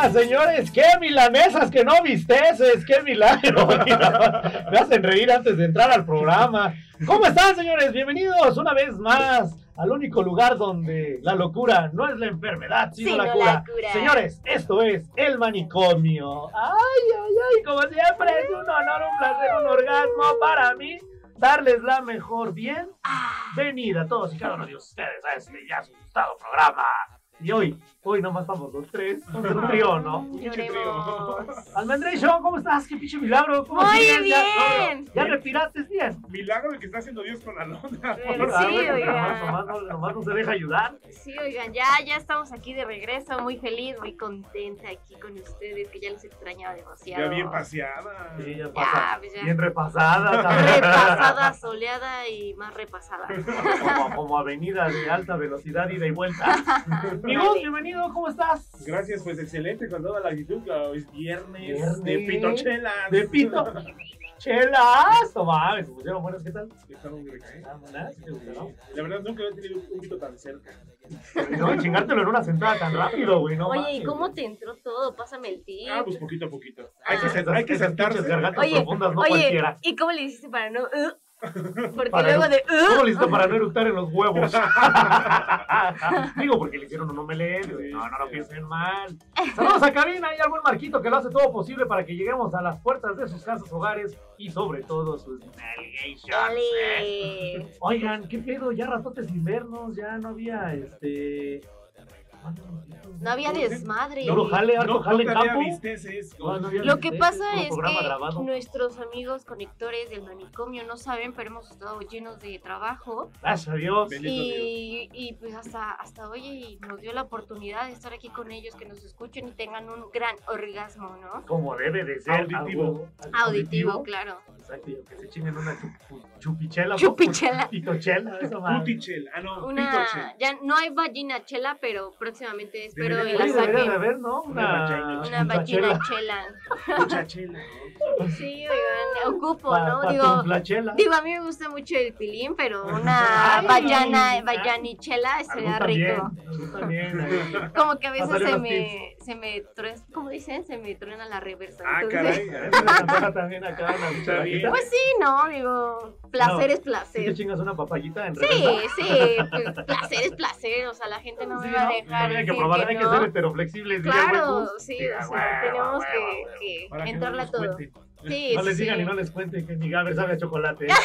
Yeah, señores, qué milanesas que no visteces, qué milagro. Me hacen reír antes de entrar al programa. ¿Cómo están, señores? Bienvenidos una vez más al único lugar donde la locura no es la enfermedad, sino, Sino la, la cura. cura. Señores, esto es el manicomio. Ay, ay, ay, como siempre es un honor, un placer, un orgasmo para mí darles la mejor bien venida a todos y cada uno de ustedes a este ya asustado programa. Y hoy, hoy nomás estamos los tres, vamos un trío, ¿no? Lloremos. Almendration, ¿cómo estás? ¡Qué pinche milagro! ¿Cómo Muy bien. ¿Ya, respiraste bien? Milagro el que está haciendo Dios con la lona. Pero Ah, sí, oigan. nomás, nomás no, nomás no se deja ayudar. Sí, oigan, ya, ya estamos aquí de regreso, muy feliz, muy contenta aquí con ustedes, que ya los extrañaba demasiado. Ya bien paseada. Sí, ya Ya, pasa. pues ya. Bien repasada. también. Repasada, soleada y más repasada. como, como avenida de alta velocidad, ida y vuelta. Amigos, bienvenido, ¿cómo estás? Gracias, pues excelente con toda la actitud. Claro, es viernes, Viernes. de pitochelas. De pito. Chelas, no mames, se pusieron buenas, ¿qué tal? ¿eh? Ah, buenas, ¿sí te gustaron? La verdad, nunca había tenido un pito tan cerca. No, chingártelo en una sentada tan rápido, güey, no Oye. ¿y cómo te entró todo? Pásame el tip. Ah, pues poquito a poquito. Ah. Hay que, sen- hay que sentarse. gargantas Oye, profundas, no Oye, cualquiera. ¿y cómo le hiciste para no? uh? Porque Para luego de. uh, ¿Cómo le hiciste para no eructar en los huevos? Digo, porque le hicieron un omelette. güey. No, no lo piensen mal. Saludos a cabina y al buen Marquito que lo hace todo posible para que lleguemos a las puertas de sus casas, hogares y sobre todo sus nalgations. ¿eh? Oigan, ¿qué pedo? Ya ratotes sin vernos, ya no había este. No había desmadre. No lo jale, harto jale no campo. No, no Lo que pasa es que grabado. nuestros amigos conectores del manicomio no saben, pero hemos estado llenos de trabajo Gracias a Dios. Y, y pues hasta, hasta hoy nos dio la oportunidad de estar aquí con ellos, que nos escuchen y tengan un gran orgasmo, ¿no? Como debe de ser. Auditivo. Auditivo, claro. Exacto, que se chinguen una chup- chupichela. ¿no? Chupichela. Pitochela, eso más. Putichel. Ah, no, Una, ya no hay vagina chela, pero próximamente espero Debería- y la Oye, debería de saquen. haber, ¿no? Una Una, vagina. Vagina chela. chela. Muchachela. Sí, oigan, ocupo, Pa- ¿no? pa- Digo. Digo, a mí me gusta mucho el pilín, pero una Ay, vallana, ay. vallanichela A mí sería rico. también. Como que a veces se me, se me truena, ¿cómo dicen? Se me truena la reversa. Ah, entonces- caray. Eso me antoja también acá una Está cucharadita. bien. Pues sí, no, digo, placer No, es ¿Sí te placer. chingas una papayita en Sí, reversa? sí, placer es placer, o sea, la gente no Sí, me va a ¿no? dejar Hay que probar, que hay que no. ser heteroflexibles. Claro, sí, a o sea, a tenemos que, a no entrarle a todo. cuente. Sí, No les sí. digan y no les cuenten que mi Gaber sabe a chocolate.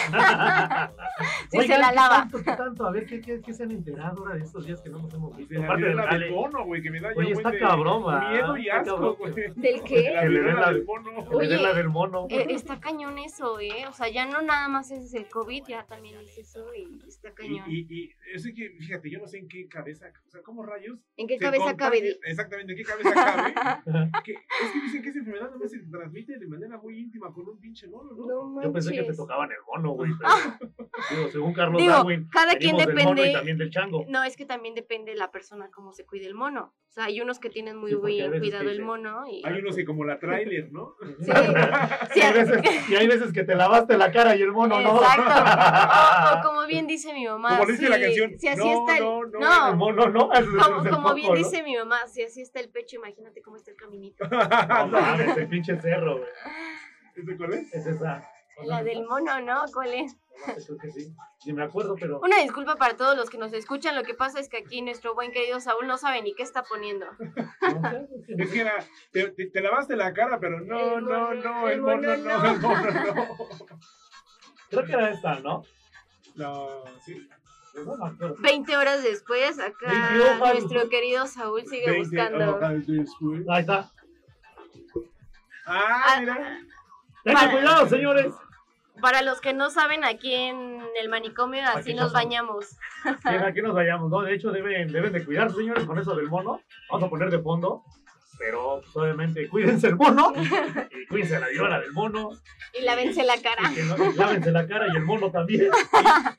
Sí, se la ¿qué lava. Tanto, ¿Qué tanto? A ver, ¿qué, qué, qué se han enterado ahora de estos días que no nos hemos visto? De la Aparte del viruela jale. del mono, güey, que me da Oye, está de cabrón. Miedo y asco, güey. ¿Del qué? La Que le den viruela la- del mono. Oye, la del mono. Eh, está cañón eso, ¿eh? O sea, ya no nada más es el COVID, ya también es eso y está Y, cañón. y, y eso es que, fíjate, yo no sé en qué cabeza, o sea, ¿cómo rayos? ¿En qué cabeza cabe? Exactamente, ¿en qué cabeza cabe? que, es que dicen que esa enfermedad no se transmite de manera muy íntima con un pinche mono, ¿no? Yo pensé que te tocaban el mono, güey. pero- Digo, según Carlos Digo, Darwin, cada quien venimos del mono y depende. también del chango. No, es que también depende de la persona cómo se cuide el mono. O sea, hay unos que tienen muy Sí, bien cuidado el mono y... Hay unos que como la trailer, ¿no? Sí, y, sí, hay veces, y hay veces que te lavaste la cara y el mono no. Exacto. O, como bien dice mi mamá. Como dice si- la canción, Si así no, está el. no, no, no, El mono no. Como, el como bien dice mi mamá, si así está el pecho, imagínate cómo está el caminito. No mames, el pinche cerro, güey. ¿Ese cuál es? Es esa. La del mono, ¿no? ¿Cuál es? Creo que sí. Ni me acuerdo, pero. Una disculpa para todos los que nos escuchan. Lo que pasa es que aquí nuestro buen querido Saúl no sabe ni qué está poniendo. Es que- era, te, te- te lavaste la cara, pero no, El no, no, el el mono mono no, no. el mono no. Creo que era esta, ¿no? No, sí. No me acuerdo. 20 horas después, acá 20 hojas. nuestro querido Saúl sigue 20 buscando. Ahí está. Ah, mira. Tengan cuidado, señores. Para los que no saben, aquí en el manicomio así Aquí nos bañamos. Sí, aquí nos vayamos, ¿no? De hecho, deben, deben de cuidarse, señores, con eso del mono. Vamos a poner de fondo. Pero, pues, obviamente, cuídense el mono. Y cuídense la viola del mono. Y lávense la cara. Y que no, y lávense la cara y el mono también.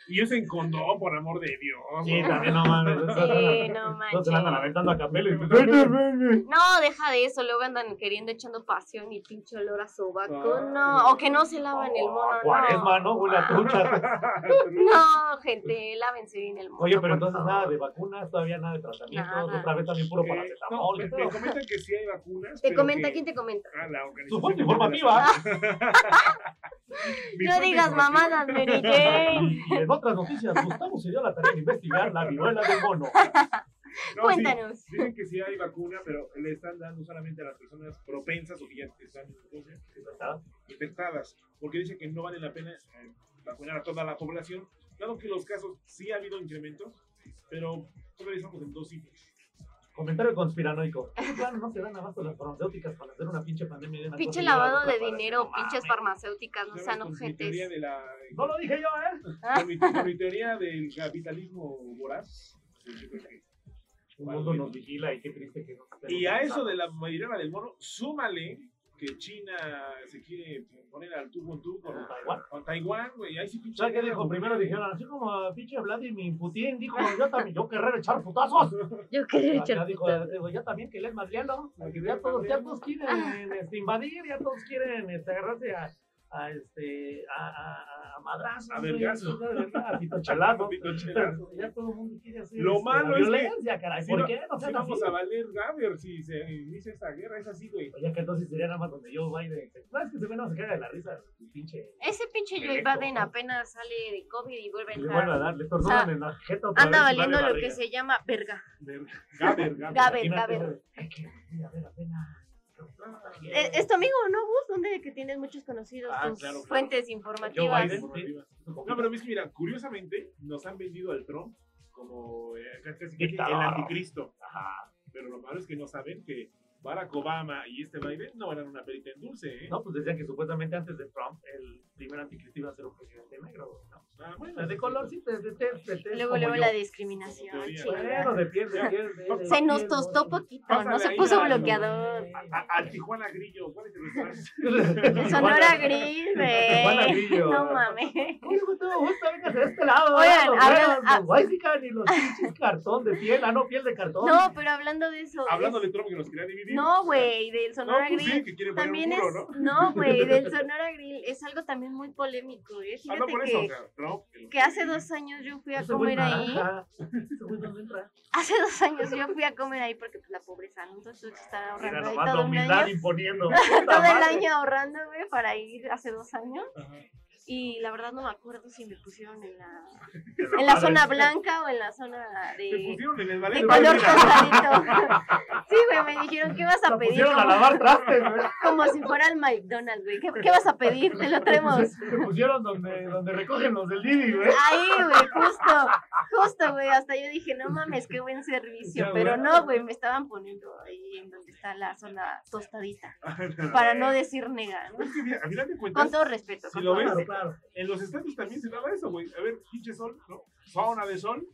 Y usen condón, por amor de Dios. Sí, ¿no? también no mames. Sí, no Entonces se la andan manches. aventando a capelo y pues, No, deja de eso, luego andan queriendo echando pasión y pinche olor a sobaco. Ah. No, o que no se lavan el mono. Cuaresma, ¿no? Huele a trucha. No, gente, lávense bien el mono. Oye, pero entonces nada de vacunas, todavía nada de tratamientos. Nada. Otra vez también puro no, paracetamol. me, ¿qué me pedo? comentan que sí hay vacunas. Te comenta, que- ¿quién te comenta? Ah, la Organización Su fuente informativa. No digas mamadas, Mary Jane. Y en otras noticias, Gustavo se dio la tarea de investigar la viruela del mono. No, Cuéntanos. sí, dicen que sí hay vacuna, pero le están dando solamente a las personas propensas o que ya están entonces, infectadas. Porque dicen que no vale la pena eh, vacunar a toda la población, dado que los casos sí ha habido incrementos, pero todavía estamos en dos cifras. Comentario conspiranoico. ¿Qué plano no se dan abasto las farmacéuticas para hacer una pinche pandemia de una Pinche lavado de dinero, No pinches farmacéuticas, no sean la No lo dije yo, ¿eh? con mi, con mi teoría del capitalismo voraz. yo creo que- Un mundo nos vigila y qué triste que no se Y a eso de la viruela del mono, súmale que China se quiere poner al tú con tú con Con Taiwán. Con Taiwán, güey. Ahí sí pinche. ¿Sabes qué dijo? Primero dijeron, así como pinche Vladimir Putin, dijo, yo también, yo querré echar putazos. Yo quería Ya echar dijo, digo, yo también que les madriano, ya todos, ya todos quieren este, invadir, ya todos quieren este, agarrarse a, a, este, a, a, a madrazos, A vergazos. a pitochelazo. Pitochelazo. Ya todo el mundo quiere hacer Lo este, malo es que- violencia, caray. Si ¿Por no- qué? No si vamos así. a valer Gaber si se inicia esta guerra, es así, güey. Ya que entonces sería nada más donde yo Biden. ¿Sabes que se ve? No se caga de la risa, el pinche. Ese pinche Joe Biden ¿no? apenas sale de COVID y vuelve a Le vuelve a entrar. dar, le O sea, en la jeta otra Anda vez valiendo vale lo que barriga. se llama verga. Gaber, Gaber. Gaber, Gaber. Ay, que voy a ver apenas. Eh, ¿Es tu amigo, no, Gus? ¿Dónde que tienes muchos conocidos? Ah, tus claro, claro. fuentes informativas. Biden. No, pero es que mira, curiosamente nos han vendido al Trump como eh, casi casi el anticristo. Ajá. Pero lo malo es que no saben que Barack Obama y este Biden no eran una perita en dulce, ¿eh? No, pues decían que supuestamente antes de Trump, el primer anticristo iba a ser un presidente negro. ¿no? Ah, bueno, O de color, sí, de, de, de, Luego, luego la discriminación. Bueno, de piel, de piel. de- de Se nos tostó poquito, no se puso bloqueador. Al Tijuana Grillo, ¿cuál es el Sonora Gris, Tijuana güey. Grillo. No mames. Oye, todo gusto, véngase de este lado. Oigan, los habla- güeros, ah. los Huaysican y los pinches cartón de piel. Ah, no, piel de cartón. No, pero hablando de eso. Hablando de Trump que nos quería dividir. No, güey, del No, Sonora pues sí, Grill. que También un es. muro, ¿no? No, güey, del Sonora Grill es algo también muy polémico. ¿eh? Ah, no, Fíjate por eso, o que, sea, Trump. el- que hace dos años yo fui a comer ahí. Hace dos años yo fui a comer ahí porque pues la pobreza, ¿no? Entonces tuve que estar Mira ahorrando ahí todo un año. imponiendo. Todo el año ahorrando, güey, para ir hace dos años. Ajá. Y la verdad no me acuerdo si me pusieron en la, En la zona blanca o en la zona Te de, color tostadito. Sí, güey, me dijeron, ¿qué vas a pedir? pusieron a Como, lavar trastes, como si fuera el McDonald's, güey. ¿Qué, qué vas a pedir? Te lo traemos. Se pusieron donde, donde recogen los del Didi, güey. Ahí, güey, justo, justo, güey, hasta yo dije, no mames, qué buen servicio, pero no, güey, me estaban poniendo ahí en donde está la zona tostadita, para no decir nega, ¿no? Es que a Con todo respeto, Si con lo todo ves, respeto. Claro. en los estados también se daba eso, güey. A ver, pinche sol, ¿no? Zona de sol,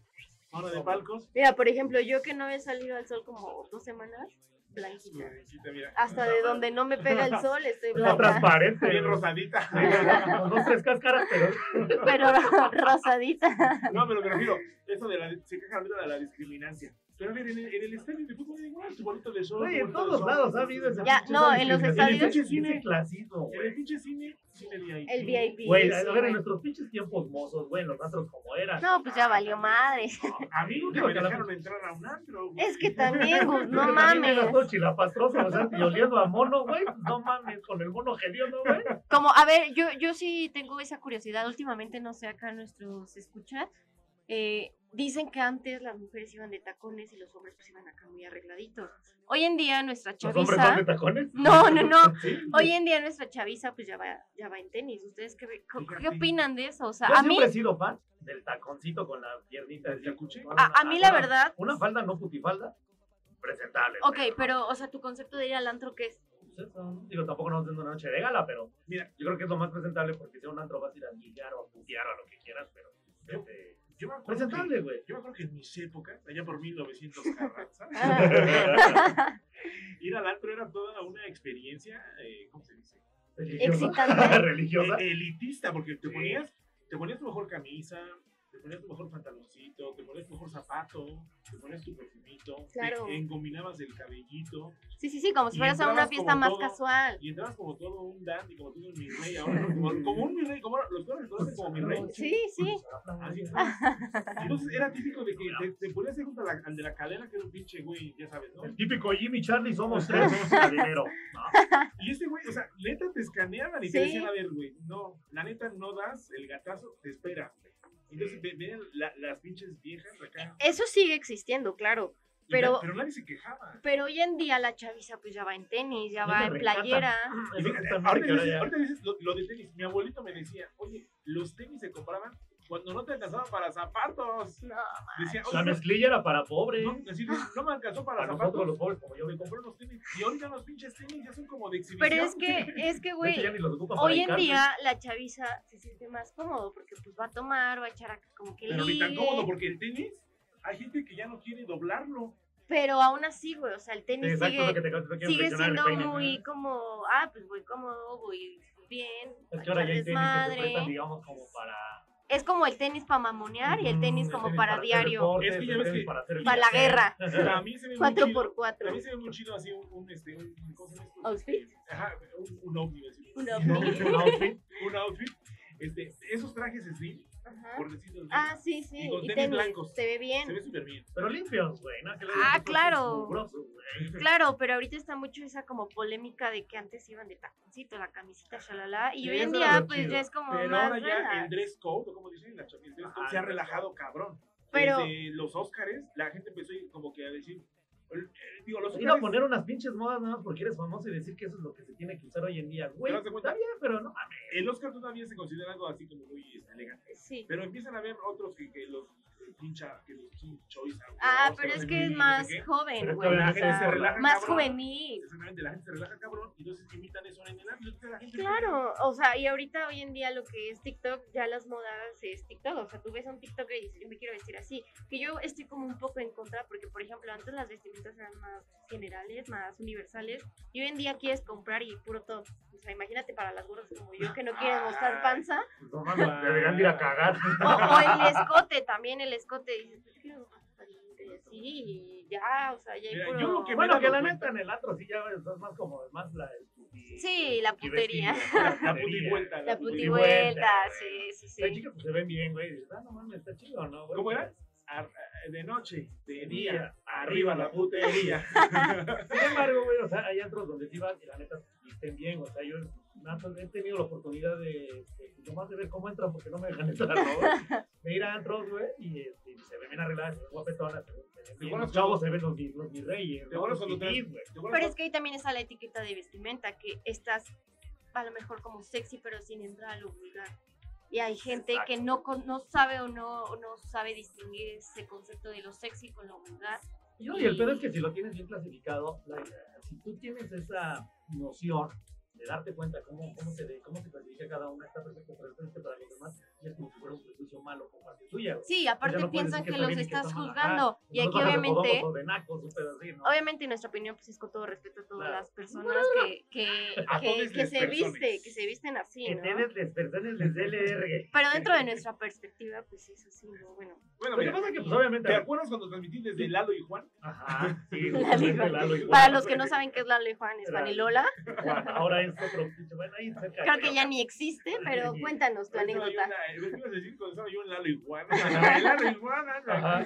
zona de palcos. Mira, por ejemplo, yo que no he salido al sol como dos semanas, blanquita. Blanquita, mira. Hasta de donde no me pega el sol estoy Está blanca, transparente. Bien rosadita. Dos, tres cáscaras, pero. pero rosadita. No, pero me refiero, eso de la, se queja de la discriminancia. Pero a ver, en el, en el estadio de fútbol igual, tu bonito de sol. Tu en todos sol. lados ha habido ese Ya, no, en los estadios- En el pinche cine clasismo, En el pinche cine, cine VIP. El VIP. Güey, sí, a ver, en nuestros pinches tiempos mozos, güey, los antros como eran. No, pues ya valió madre. A mí nunca me dejaron entrar a un antro, güey. Es que también, pues, no mames. chilapastroso, o sea, y oliendo a mono, güey. pues, No mames, con el mono hediondo, güey. Como, a ver, yo, yo sí tengo esa curiosidad. Últimamente, no sé, acá nuestros escuchas. eh, dicen que antes las mujeres iban de tacones y los hombres pues iban acá muy arregladitos. Hoy en día nuestra Los hombres chaviza. son de tacones. No, no, no. Sí. Hoy en día nuestra chaviza pues ya va, ya va en tenis. ¿Ustedes qué, qué, opinan de eso? O sea, Yo a mí, siempre he sido fan del taconcito con la piernita. ¿El así. yacuche? a, a mí la Una- verdad, Una falda no putifalda, presentable. ok, güey. pero, o sea, tu concepto de ir al antro, ¿qué es? pues eso, ¿no? Digo, tampoco nos haciendo una noche de gala, pero Mira, yo creo que es lo más presentable porque sea un antro vas a ir a ligar o a putear o a lo que quieras, pero este, yo me acuerdo presentable, que, güey. yo me acuerdo que en mis épocas, allá por 1900 Carranza, Ah. ir al antro era toda una experiencia, eh, ¿cómo se dice? Religiosa. Excitante. Religiosa. Eh, elitista, porque te Sí. ponías, te ponías tu mejor camisa, ponías tu mejor pantaloncito, te ponías tu mejor zapato, te ponías tu perfumito, Claro. te engominabas el cabellito Sí, sí, sí, como si Y fueras a una entrabas fiesta como más todo- casual. y entrabas como todo un dandy, como todo un mi rey ahora, como, como un mi rey, como los cuales conocen como mi rey. Sí, sí. Así es. Entonces era típico de que te, te ponías ahí junto a la- al de la cadena, que era un pinche güey, ya sabes, ¿no? El típico Jimmy Charlie somos tres, somos dinero. ¿no? Y este güey, o sea, neta te escaneaban y Sí. te decían, a ver, güey, no, la neta no das el gatazo, te espera. Entonces ve- venían la- las pinches viejas acá. Eso sigue existiendo, claro. Pero- pero nadie se quejaba. Pero hoy en día la chaviza pues ya va en tenis, ya Ya va en recata. playera. Fíjate, ahorita dices, ahorita dices lo, lo de tenis. Mi abuelito me decía, oye, los tenis se compraban cuando no te alcanzaba para zapatos. No, Decía, La mezclilla era para pobres. no, me alcanzó para Para zapatos. los pobres, como yo me compré unos tenis. Y ahorita los pinches tenis ya son como de exhibición. Pero es que, es que, güey, hoy en día la chaviza se siente más cómodo porque pues va a tomar, va a echar acá como que Pero ni tan cómodo porque el tenis, hay gente que ya no quiere doblarlo. Pero aún así, güey, o sea, el tenis sigue, te, te quieren sigue siendo peine. muy como, ah, pues voy cómodo, voy bien, Es que ahora ya hay tenis que se prestan, digamos, como para... Es como el tenis para mamonear y el tenis Mm, como tenis para hacer diario, deportes, Es que ya el ves que- para hacer para la guerra. A mí se ve muy chido. 4x4. A mí se ve muy chido así un, un, este, un, ¿cómo se llama esto? ¿Outfit? Ajá, un, un así. Un Un outfit. outfit. Un outfit. Este, esos trajes slim, Ajá. por decirlo así, Ah, sí, sí. Y con Y tenis tenis, blancos. se ve se bien. ve súper bien. Pero limpios, güey, Ah, claro. mugrosos. Claro, pero ahorita está mucho esa como polémica de que antes iban de taconcito, la camisita, shalala, y Sí, hoy en día pues chido. ya es como Pero más ahora ya relax. el dress code, como dicen, la se ha relajado cabrón. Pero- Desde los Óscares, la gente empezó como que a decir, digo, los Ir a poner unas pinches modas nada más porque eres famoso y decir que eso es lo que se tiene que usar hoy en día, güey. Está bien, pero no mames. el Oscar todavía se considera algo así como muy elegante. Sí. Pero empiezan a haber otros que, que los pincha, que los King Choice. Ah, pero es que es más joven, güey. la gente se relaja, más juvenil. Exactamente, la gente se relaja cabrón y entonces imitan eso en el gente Claro, o sea, y ahorita hoy en día lo que es TikTok, ya las modas es TikTok, o sea, tú ves a un TikTok y dices, yo me quiero vestir así, que yo estoy como un poco en contra, porque por ejemplo, antes las vestimentas eran más generales, más universales, y hoy en día quieres comprar y puro top, o sea, imagínate para las gordas como yo que no quieren mostrar panza, Pues no deberían de ir a cagar. o, o el escote, también el escote, dices, pues más aparente y así, y ya, o sea, ya hay Mira, puro... yo lo que Bueno, que la neta en el antro sí ya es más como más la Sí, la putería. La puti vuelta. La puti puti vuelta, vuelta, güey. sí, sí, sí. chicas que se ven bien, güey. y dices, ah, no mames, está chido, ¿no? güey? ¿Cómo era? Ar- de noche, de día, día, arriba la putería. Sin embargo, güey, o sea, hay antros donde sí vas y la neta visten bien. O sea, yo he tenido la oportunidad de, de nomás de ver cómo entran porque no me dejan entrar, ¿no? De ir a antros, güey, y, este, se ven bien arregladas, se ven guapetonas, se ven, ven Los chavos se ven los, mi- los mis reyes, ¿Te ¿no? Los güey. ¿Te acuerdas Pero es que ahí también está la etiqueta de vestimenta, que estás a lo mejor como sexy, pero sin entrar a lo vulgar. Y hay gente que Exacto. no, con- no sabe o no, o no sabe distinguir ese concepto de lo sexy con lo vulgar. Y, no, y el pedo es que si lo tienes bien clasificado, la- si tú tienes esa noción de darte cuenta cómo, cómo, se, de- cómo se clasifica cada una, está perfecto, pero para los demás es como si fuera un prejuicio malo por parte tuya. güey. Sí, aparte no piensan que los que estás juzgando. Ajá, y aquí obviamente, nacos, así, ¿no? obviamente nuestra opinión pues es con todo respeto a todas Claro. las personas que, que, se viste, que se visten así, Que ¿no? personas. Pero dentro de nuestra perspectiva, pues es así, ¿no? Bueno, Bueno, Lo que mira, pasa es que, pues, obviamente. ¿te acuerdas cuando transmití desde Lalo y Juan? Ajá, sí, Lalo y justamente Juan. Lalo y Juan. para los que no saben qué es Lalo y Juan, es Juan y Lola. Juan, Ahora es otro pinche. Bueno, ahí cerca. Creo que ya ni existe, pero cuéntanos tu Estaba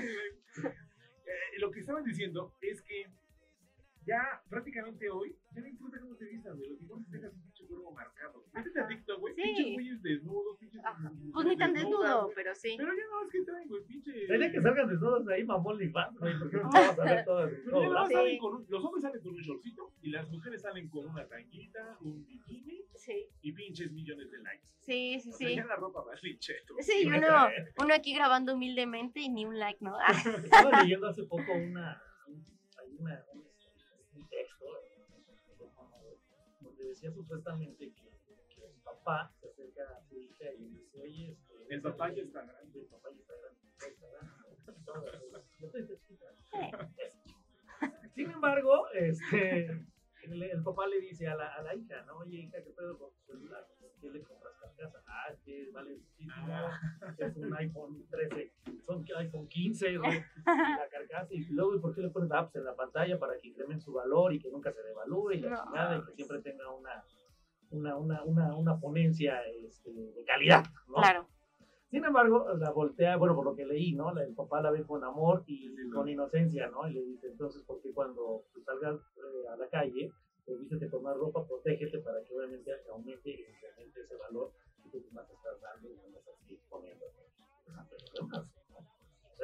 Eh, Lo que estaban diciendo es que ya prácticamente hoy, ya no importa cómo te vistas, güey. Lo que importa es que tengas un pinche cuerpo marcado. Métete a TikTok, güey. Sí. Pinches güeyes desnudos, pinches. Ajá. mujeres Pues ni tan desnudo, pero sí. Pero ya no, es que traen, güey, pinche. Día que salgan desnudos ahí, mamón y fan, güey, porque no vamos a ver todas. Pero ya no Sí. salen con un- los hombres salen con un shortcito y las mujeres salen con una tanguita, un bikini Sí, y pinches millones de likes. sí, sí. O sea, sí. ya la ropa va cheto. Sí, y uno, uno aquí grabando humildemente y ni un like, ¿no? Ah, Estaba leyendo hace poco una, un, hay una, un, un texto decía supuestamente que, que el papá se acerca a su hija y le dice, oye, este, El papá ya está grande. el papá ya está grande. Sin embargo, este, el, el papá le dice a la, a la hija, ¿no? Oye, hija, ¿qué pedo con tu celular? ¿Qué le compras carcasa? Ah, es que vale muchísimo, es un iPhone 13, son iPhone 15, güey, la carcasa, y luego, ¿y por qué le pones apps en la pantalla para que incremente su valor y que nunca se devalúe y la No. chingada y que siempre tenga una, una, una, una, una ponencia este, de calidad, ¿no? Claro. Sin embargo, la voltea, bueno, por lo que leí, ¿no? El papá la ve con amor y con inocencia, ¿no? Y le dice, entonces, ¿por qué cuando salgas eh, a la calle, pues vístete con más ropa, protégete para que obviamente aumente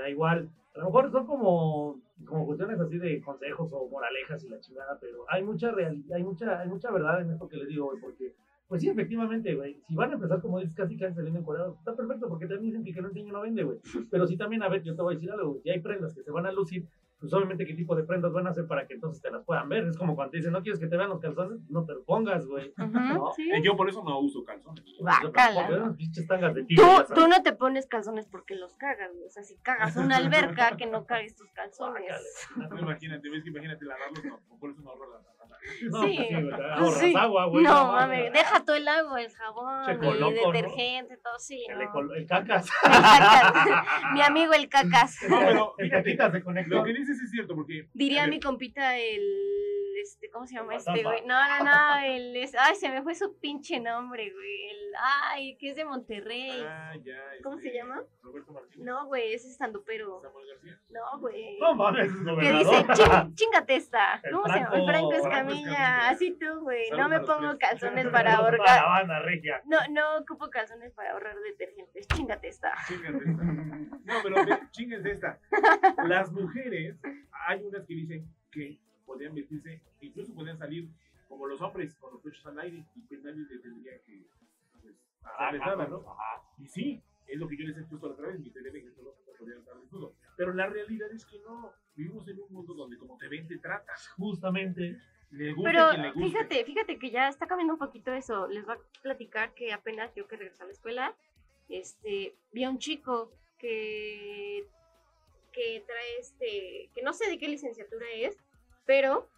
sea, igual, a lo mejor son como, como cuestiones así de consejos o moralejas y la chingada, pero hay mucha realidad, hay mucha, hay mucha verdad en esto que les digo, güey, porque pues sí, efectivamente, güey. Si van a empezar, como dices, casi casi saliendo encuadrados, está perfecto, porque también dicen que el no enseña no vende, güey. Pero sí también, a ver, yo te voy a decir algo, güey. Si hay prendas que se van a lucir, pues obviamente qué tipo de prendas van a hacer para que entonces te las puedan ver. Es como cuando te dicen, no quieres que te vean los calzones, no te lo pongas, güey. Ujú, No. sí. Eh, Yo por eso no uso calzones. Guácala. Porque eran pinches tangas de Tú, tú no te pones calzones porque los cagas, güey. O sea, si cagas una alberca, que no cagues tus calzones. No, imagínate, ves que imagínate lavarlos, no, por eso no ahorro la No, Sí. pues sí, güey, te ahorras Sí. agua, güey. No, mames. deja todo el agua, el jabón, el coloco, ¿no? detergente, todo, sí. El, no. el cacas. El cacas. Mi amigo el cacas. No, pero El fíjate, se conectó. lo que dices es cierto, porque Diría mi compita el. Este, ¿Cómo se llama este, güey? No, no, no. El, es- ay, se me fue su pinche nombre, güey. El, ay, que es de Monterrey. Ah, ya, ¿Cómo este, se llama? Roberto Martínez. No, güey, ese es estandupero. Samuel García. No, güey. No mames, es Que dice, "Ching- chingate esta. El ¿Cómo se llama? El Franco- Franco Franco Escamilla. Así tú, güey. No me pongo calzones para ahorrar. banda regia. No, no ocupo calzones para ahorrar detergentes. Chingate esta. Chíngate esta. No, pero ve, chinguense esta. Las mujeres, hay unas que dicen que podrían vestirse, incluso podrían salir como los hombres, con los pechos al aire, y pues nadie les tendría que pues, hacerles nada, ¿no? Y sí, es lo que yo les he puesto la otra vez, mi de que solo podrían estar desnudo. Pero la realidad es que no. Vivimos en un mundo donde como te ven, te tratas. Justamente. Le gusta Pero le guste. fíjate, fíjate que ya está cambiando un poquito eso. Les voy a platicar que apenas yo que regresé a la escuela, este, vi a un chico que, que trae este, que no sé de qué licenciatura es, pero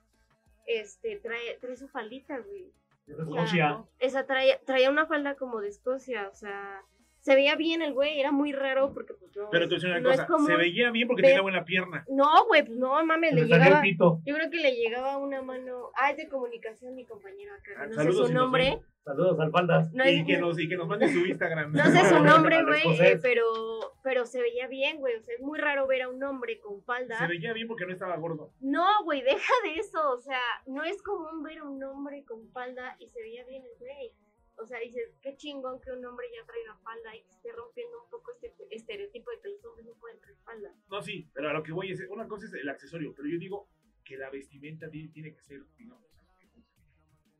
este, trae, trae su faldita, güey. Es O sea, Escocia. Esa traía, traía una falda como de Escocia, o sea, se veía bien el güey, era muy raro porque pues no, Pero te voy a decir una no es cosa, como- se veía bien porque ver- tenía buena pierna. No, güey, pues no, mames, le el llegaba, pito. yo creo que le llegaba una mano, ah, es de comunicación mi compañero acá, Ah, no sé su si nombre. Saludos al faldas. no, y, es- que nos, y que nos mande su Instagram. no sé su nombre, güey, eh, pero, pero se veía bien, güey, o sea, es muy raro ver a un hombre con falda. Se veía bien porque no estaba gordo. No, güey, deja de eso, o sea, no es común ver a un hombre con falda y se veía bien el güey. O sea, dices, qué chingón que un hombre ya traiga falda y que esté rompiendo un poco este estereotipo de que los hombres no pueden traer falda. No, sí, pero a lo que voy es, una cosa es el accesorio, pero yo digo que la vestimenta tiene, que ser, digamos,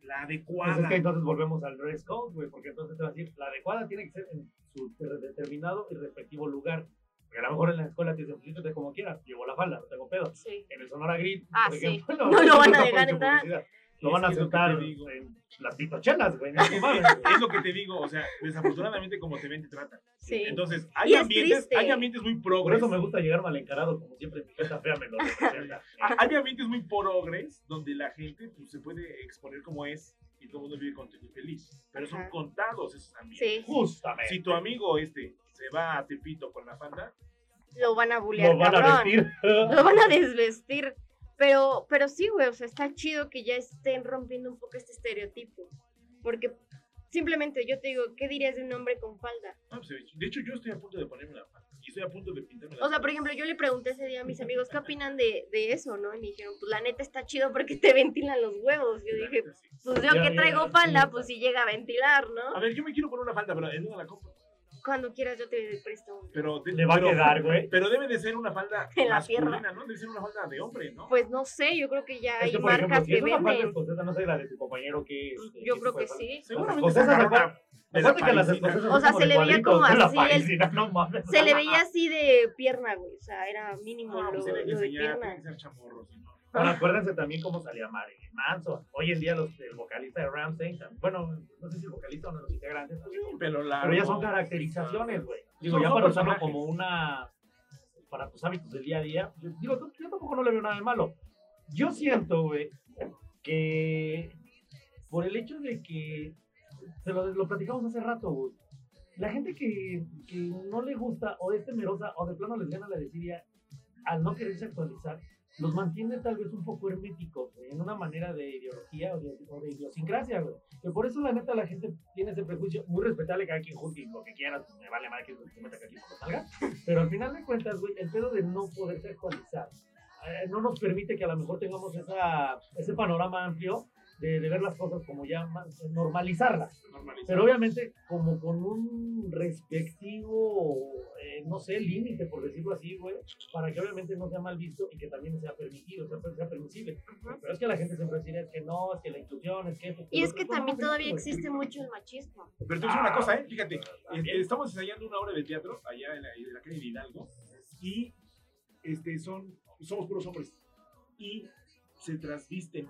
la Pues adecuada. es que entonces volvemos al dress code, güey, porque entonces te va a decir, la adecuada tiene que ser en su de- determinado y respectivo lugar. Porque a lo mejor en la escuela te dicen, pues vístete como quieras, llevo la falda, no tengo pedo. Sí. En el Sonora Grill, Ah, por sí. ejemplo, No lo van a no dejar entrar. Lo van a digo. en las pitochelas, güey. No. Es lo que te digo, o sea, desafortunadamente como te ven, te tratan. Sí. Entonces, hay es ambientes, hay ambientes muy Por progres. eso me gusta llegar mal encarado, como siempre mi jeta fea me lo representa. Hay ambientes muy progres donde la gente pues, se puede exponer como es y todo el mundo vive contento y feliz. Pero son Ajá. contados esos ambientes. Sí, Justamente. Si tu amigo este se va a Tepito con la falda, lo van a bullear, Lo van a cabrón. vestir. Lo van a desvestir. Pero, pero sí, güey, o sea, está chido que ya estén rompiendo un poco este estereotipo. Porque simplemente yo te digo, ¿qué dirías de un hombre con falda? no, pues, de hecho yo estoy a punto de ponerme la falda y estoy a punto de pintarme la O sea, por ejemplo, yo le pregunté ese día a mis amigos, ¿qué opinan de, de eso, no? Y me dijeron, pues la neta está chido porque te ventilan los huevos. Yo dije, pues yo Ya, que traigo ya, falda, ya. pues si llega a ventilar, ¿no? A ver, yo me quiero poner una falda, pero en una la compro. Cuando quieras yo te presto. Pero de- Le va a pero- quedar, güey. Pero debe de ser una falda En la masculina, pierna. ¿no? Debe ser una falda de hombre, ¿no? Pues no sé, yo creo que ya Es hay que, por ejemplo, marcas si que es una falda venden. escocesa, no sé la de tu compañero que es. este, Yo qué creo que sí. Seguramente que O sea, se le veía como así el- no mames. Se le veía así de pierna, güey. O sea, era mínimo No, lo, pues que lo de pierna. que ser chamorro, si no. Bueno, acuérdense también cómo salía Marilyn Manson. Hoy en día los, el vocalista de Ramsey, bueno, no sé si el vocalista o no los integrantes, también, Pero, largo. pero ya son caracterizaciones, güey. Digo, ya para usarlo como una, para tus hábitos del día a día. Digo, yo yo tampoco no le veo nada de malo. Yo siento, güey, que por el hecho de que, se lo, lo platicamos hace rato, güey. La gente que, que no le gusta o es temerosa o de plano les gana la desidia al no quererse actualizar, los mantiene tal vez un poco herméticos en una manera de ideología o de, o de idiosincrasia, güey. Que por eso, la neta, la gente tiene ese prejuicio muy respetable. Cada quien juzgue lo que quiera, me vale mal que se meta aquí cuando salga. Pero al final de cuentas, güey, el pedo de no poderse actualizar eh, no nos permite que a lo mejor tengamos esa, ese panorama amplio de, de ver las cosas como ya más, normalizarlas. Normalizado. Pero obviamente como con un respectivo, eh, no sé, límite, por decirlo así, güey, para que obviamente no sea mal visto y que también sea permitido, sea, sea permisible. Pero es que la gente siempre dice es que no, es que la inclusión, es que... esto, Y es que también No, todavía existe mucho el machismo. Pero te voy a decir una cosa, ¿eh? Fíjate, También. eh, estamos ensayando una obra de teatro allá en la, en la calle de Hidalgo y este, son, somos puros hombres y se trasvisten.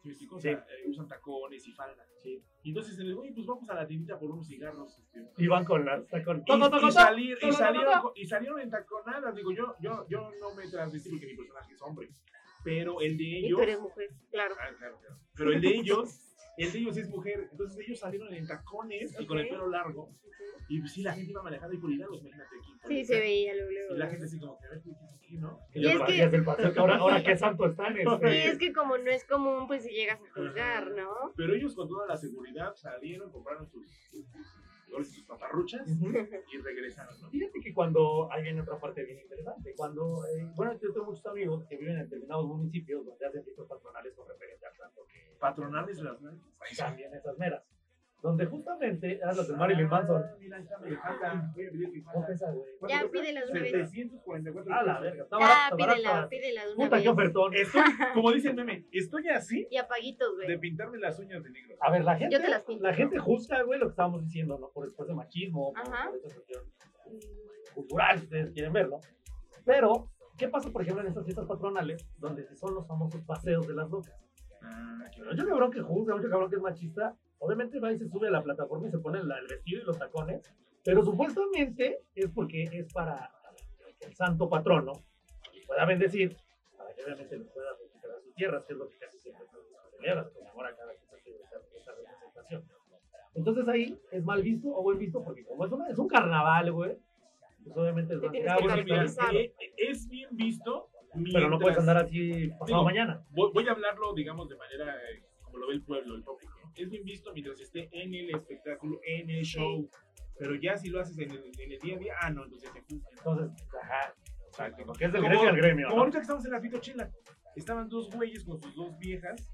¿Sí me explico? O sea, eh, usan tacones y falda. Sí. Y entonces se les oye, pues vamos a la tiendita por unos cigarros. Este, Y van con las... Con... y, salir- salieron, y salieron en taconadas. Digo, yo, yo, yo no me transvestí porque mi personaje es hombre. Pero el de Y ellos. tú eres mujer, claro. Ah, claro, claro. Pero el de ellos, el de ellos es mujer. Entonces ellos salieron en tacones y con el pelo largo. Y pues, sí, la gente iba manejando y por Hidalgo, imagínate aquí. Sí, se veía luego. luego, Y la gente así como que, a ver, ¿qué, no? Y Y es que- el paseo, que ahora, ahora qué santo están. Sí, este, es que como no es común, pues si llegas a juzgar, ¿no? Pero ellos con toda la seguridad salieron, compraron sus, sí, sus paparruchas y regresaron, ¿no? Fíjate que cuando hay viene otra parte bien interesante, cuando, eh, bueno, yo tengo muchos amigos que viven en determinados municipios donde hacen fiestas patronales con referente al santo, que Patronales las manos. también esas meras, donde justamente eran los de Marilyn Manson. Ah, Mira, ahí está, me falta. Voy a pedir mi falta. ¿Cómo pesa, güey? ¿Cuánto Ya, pídela de una vez. 744 Ah, la verga, está Ya, barato, pídela, barato. pídela de una Puta, qué vez. ofertón. Estoy, como dice el meme, estoy así Y apaguitos, de güey. pintarme las uñas de negro. A ver, la gente, Yo te las pinto. la gente juzga, güey, lo que estábamos diciendo, ¿no? Por después de machismo, por, Ajá. por esa cuestión cultural, si ustedes quieren verlo. Pero, ¿qué pasa, por ejemplo, en estas fiestas patronales, donde son los famosos paseos de las locas? Mucho cabrón que juzga, mucho cabrón que es machista, obviamente va y se sube a la plataforma y se pone el vestido y los tacones, pero supuestamente es porque es para, el santo patrono pueda bendecir, para que obviamente les pueda recuperar sus tierras, que es lo que casi siempre se celebra, se conmemora cada que se hace esta, representación. Entonces ahí es mal visto o buen visto, porque como es, una- es un carnaval, güey, pues obviamente es Pues bien, es bien visto. pero no puedes andar así pasado Digo, mañana. Voy, voy a hablarlo, digamos, de manera eh, como lo ve el pueblo, el público. Es bien visto mientras esté en el espectáculo, en el show. Pero ya si lo haces en el, en el día a día, ah, no, entonces te juzgan. Entonces, ajá, Exacto. lo que es del gremio al gremio. Como ¿no? ahorita que estamos en la pitochela, estaban dos güeyes con sus dos viejas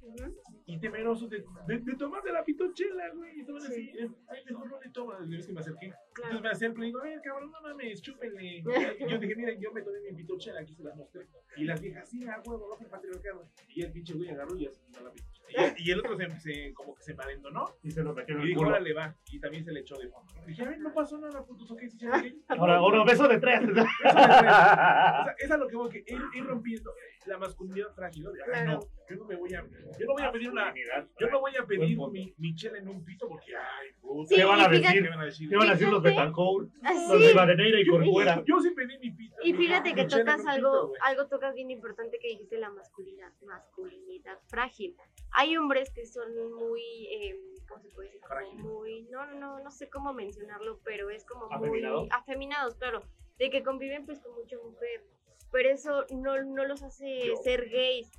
y temerosos de, de, de tomar de la pitochela, güey. Y estaban así, eh, ay, mejor no le tomas. Le ves que me acerqué. Entonces me acerco y digo, ay, cabrón, no mames, chúpenle. Y yo dije, miren, yo me tomé mi pitochela, aquí se las mostré. Y las viejas, sí, a huevo, no, patriarcado. Y el pinche güey agarró y ya se la pitochela. Y, y el otro se, se- como que se malentó, Y se lo metió en Y el dijo, culo. órale, va. Y también se le echó de fondo. Y dije, a ver, no pasó nada, putos, ok, sí, ya, ok. Ahora, ahora, beso de tres. O sea, es a lo que voy, que ir, ir rompiendo la masculinidad frágil. ¿no? Yo no me voy a, yo no voy a pedir una, yo no voy a pedir mi, mi chela en un pito porque, ay, puta, Sí, ¿Qué van a y fíjate- decir? ¿qué van a decir? ¿Qué van a decir los Fíjate. Betancourt? Ah, Los de sí. Badeneira y Corcuera. Yo sí pedí mi pito. Y fíjate que mi chela en tocas un algo, güey. algo tocas bien importante que dijiste la masculinidad, masculinidad frágil. Hay hombres que son muy, eh, ¿cómo se puede decir? Como muy, no, no, no, no sé cómo mencionarlo, pero es como ¿Afeminado? muy afeminados, claro, de que conviven pues con mucha mujer, pero eso no, no los hace Yo. ser gays.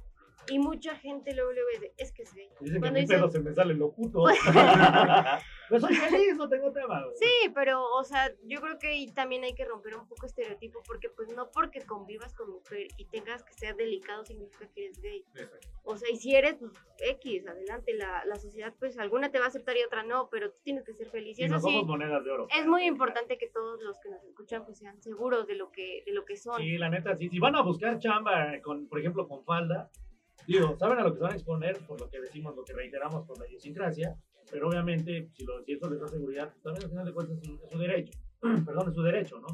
Y mucha gente luego le ve, es que es gay. Dicen que Cuando mi dicen- se me sale lo puto. Pues soy feliz, no tengo tema. güey. Sí, pero, o sea, yo creo que también hay que romper un poco estereotipo, porque pues no porque convivas con mujer y tengas que ser delicado significa que eres gay. O sea, y si eres pues, X, adelante, la, la sociedad pues alguna te va a aceptar y otra no, pero tú tienes que ser feliz. Y Y eso no sí, somos monedas de oro. es muy importante que todos los que nos escuchan pues sean seguros de lo que, de lo que son. Sí, la neta, sí. Si van a buscar chamba, con, por ejemplo, con falda, digo, saben a lo que se van a exponer, por lo que decimos, lo que reiteramos por la idiosincrasia, pero obviamente, si, lo, si eso les da seguridad, pues también al final de cuentas es su, es su derecho. Perdón, es su derecho, ¿no?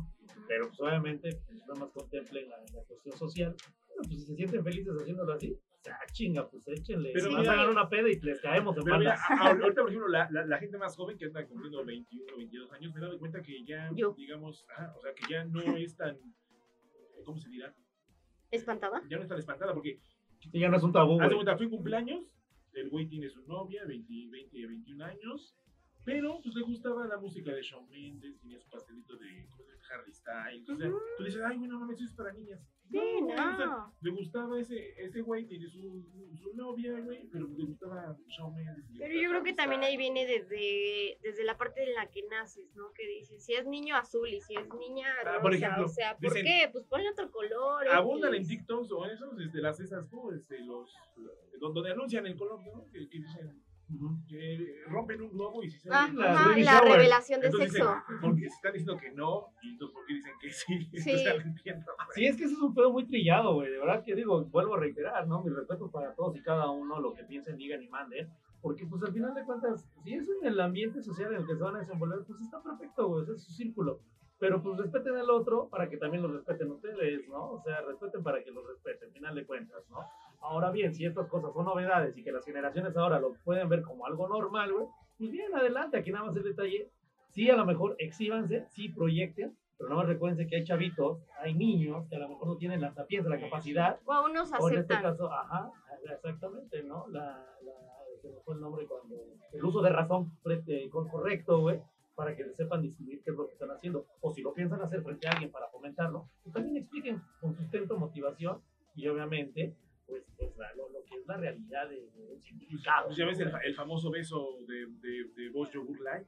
Pero pues obviamente, pues, nada más contemplen la, la cuestión social, pues si se sienten felices haciéndolo así, ah, chinga, pues échenle. Pero Pero mira- hagan una peda y les caemos en Pero mira, banda. a- a- ahorita, por ejemplo, la, la, la gente más joven que anda cumpliendo 21, 22 años, me he dado cuenta que ya, Yo. digamos, ajá, o sea, que ya no es tan, ¿cómo se dirá? ¿Espantada? Ya no es tan espantada porque, Sí, ya no es un tabú, cuenta, fue cumpleaños, el güey tiene su novia, 20, 20 21 años, pero pues le gustaba la música de Shawn Mendes, tenía su pastelito de, ¿cómo se llama? Harry Styles, o sea, tú dices, ay, bueno, no mames, eso es para niñas. Sí, No, o sea, le gustaba ese, ese güey, tiene su, su novia, güey, pero le gustaba Shawn Mendes. Pero yo creo que también ahí viene desde, desde la parte en la que naces, ¿no? Que dices, si es niño azul y si es niña Ah, rosa, por ejemplo, o sea, ¿por dicen- qué? Pues ponle otro color. abundan en. TikToks o en esos, este, las esas, ¿cómo? Este, los- donde anuncian el color, ¿no? Que, que dicen Que rompen un globo y si se Ah, la ajá, la shower. revelación de entonces sexo. dicen, porque se están diciendo que no, y entonces ¿por qué dicen que sí? Sí. Entiendo. Sí, es que eso es un pedo muy trillado, güey. De verdad que digo, vuelvo a reiterar, ¿no? Mi respeto para todos y cada uno, lo que piensen, digan y manden. Porque, pues, al final de cuentas, si es en el ambiente social en el que se van a desenvolver, pues está perfecto, güey. ese Es su círculo. Pero, pues, respeten al otro para que también lo respeten ustedes, ¿no? O sea, respeten para que lo respeten, al final de cuentas, ¿no? Ahora bien, si estas cosas son novedades y que las generaciones ahora lo pueden ver como algo normal, güey, pues bien, adelante. Aquí nada más el detalle. Sí, a lo mejor exhíbanse, sí proyecten, pero nada más recuerden que hay chavitos, hay niños que a lo mejor no tienen la sapiencia, la capacidad, O a unos o en este aceptan. caso, ajá, exactamente, ¿no? La, la, fue el nombre cuando, el uso de razón eh, correcto, güey, para que sepan distinguir qué es lo que están haciendo. O si lo piensan hacer frente a alguien para fomentarlo, pues también expliquen con sustento, motivación y obviamente, pues, pues la- lo, lo que es la realidad de, de un significado. Pues ya ves el, fa- el famoso beso de, de, de Yogur Light.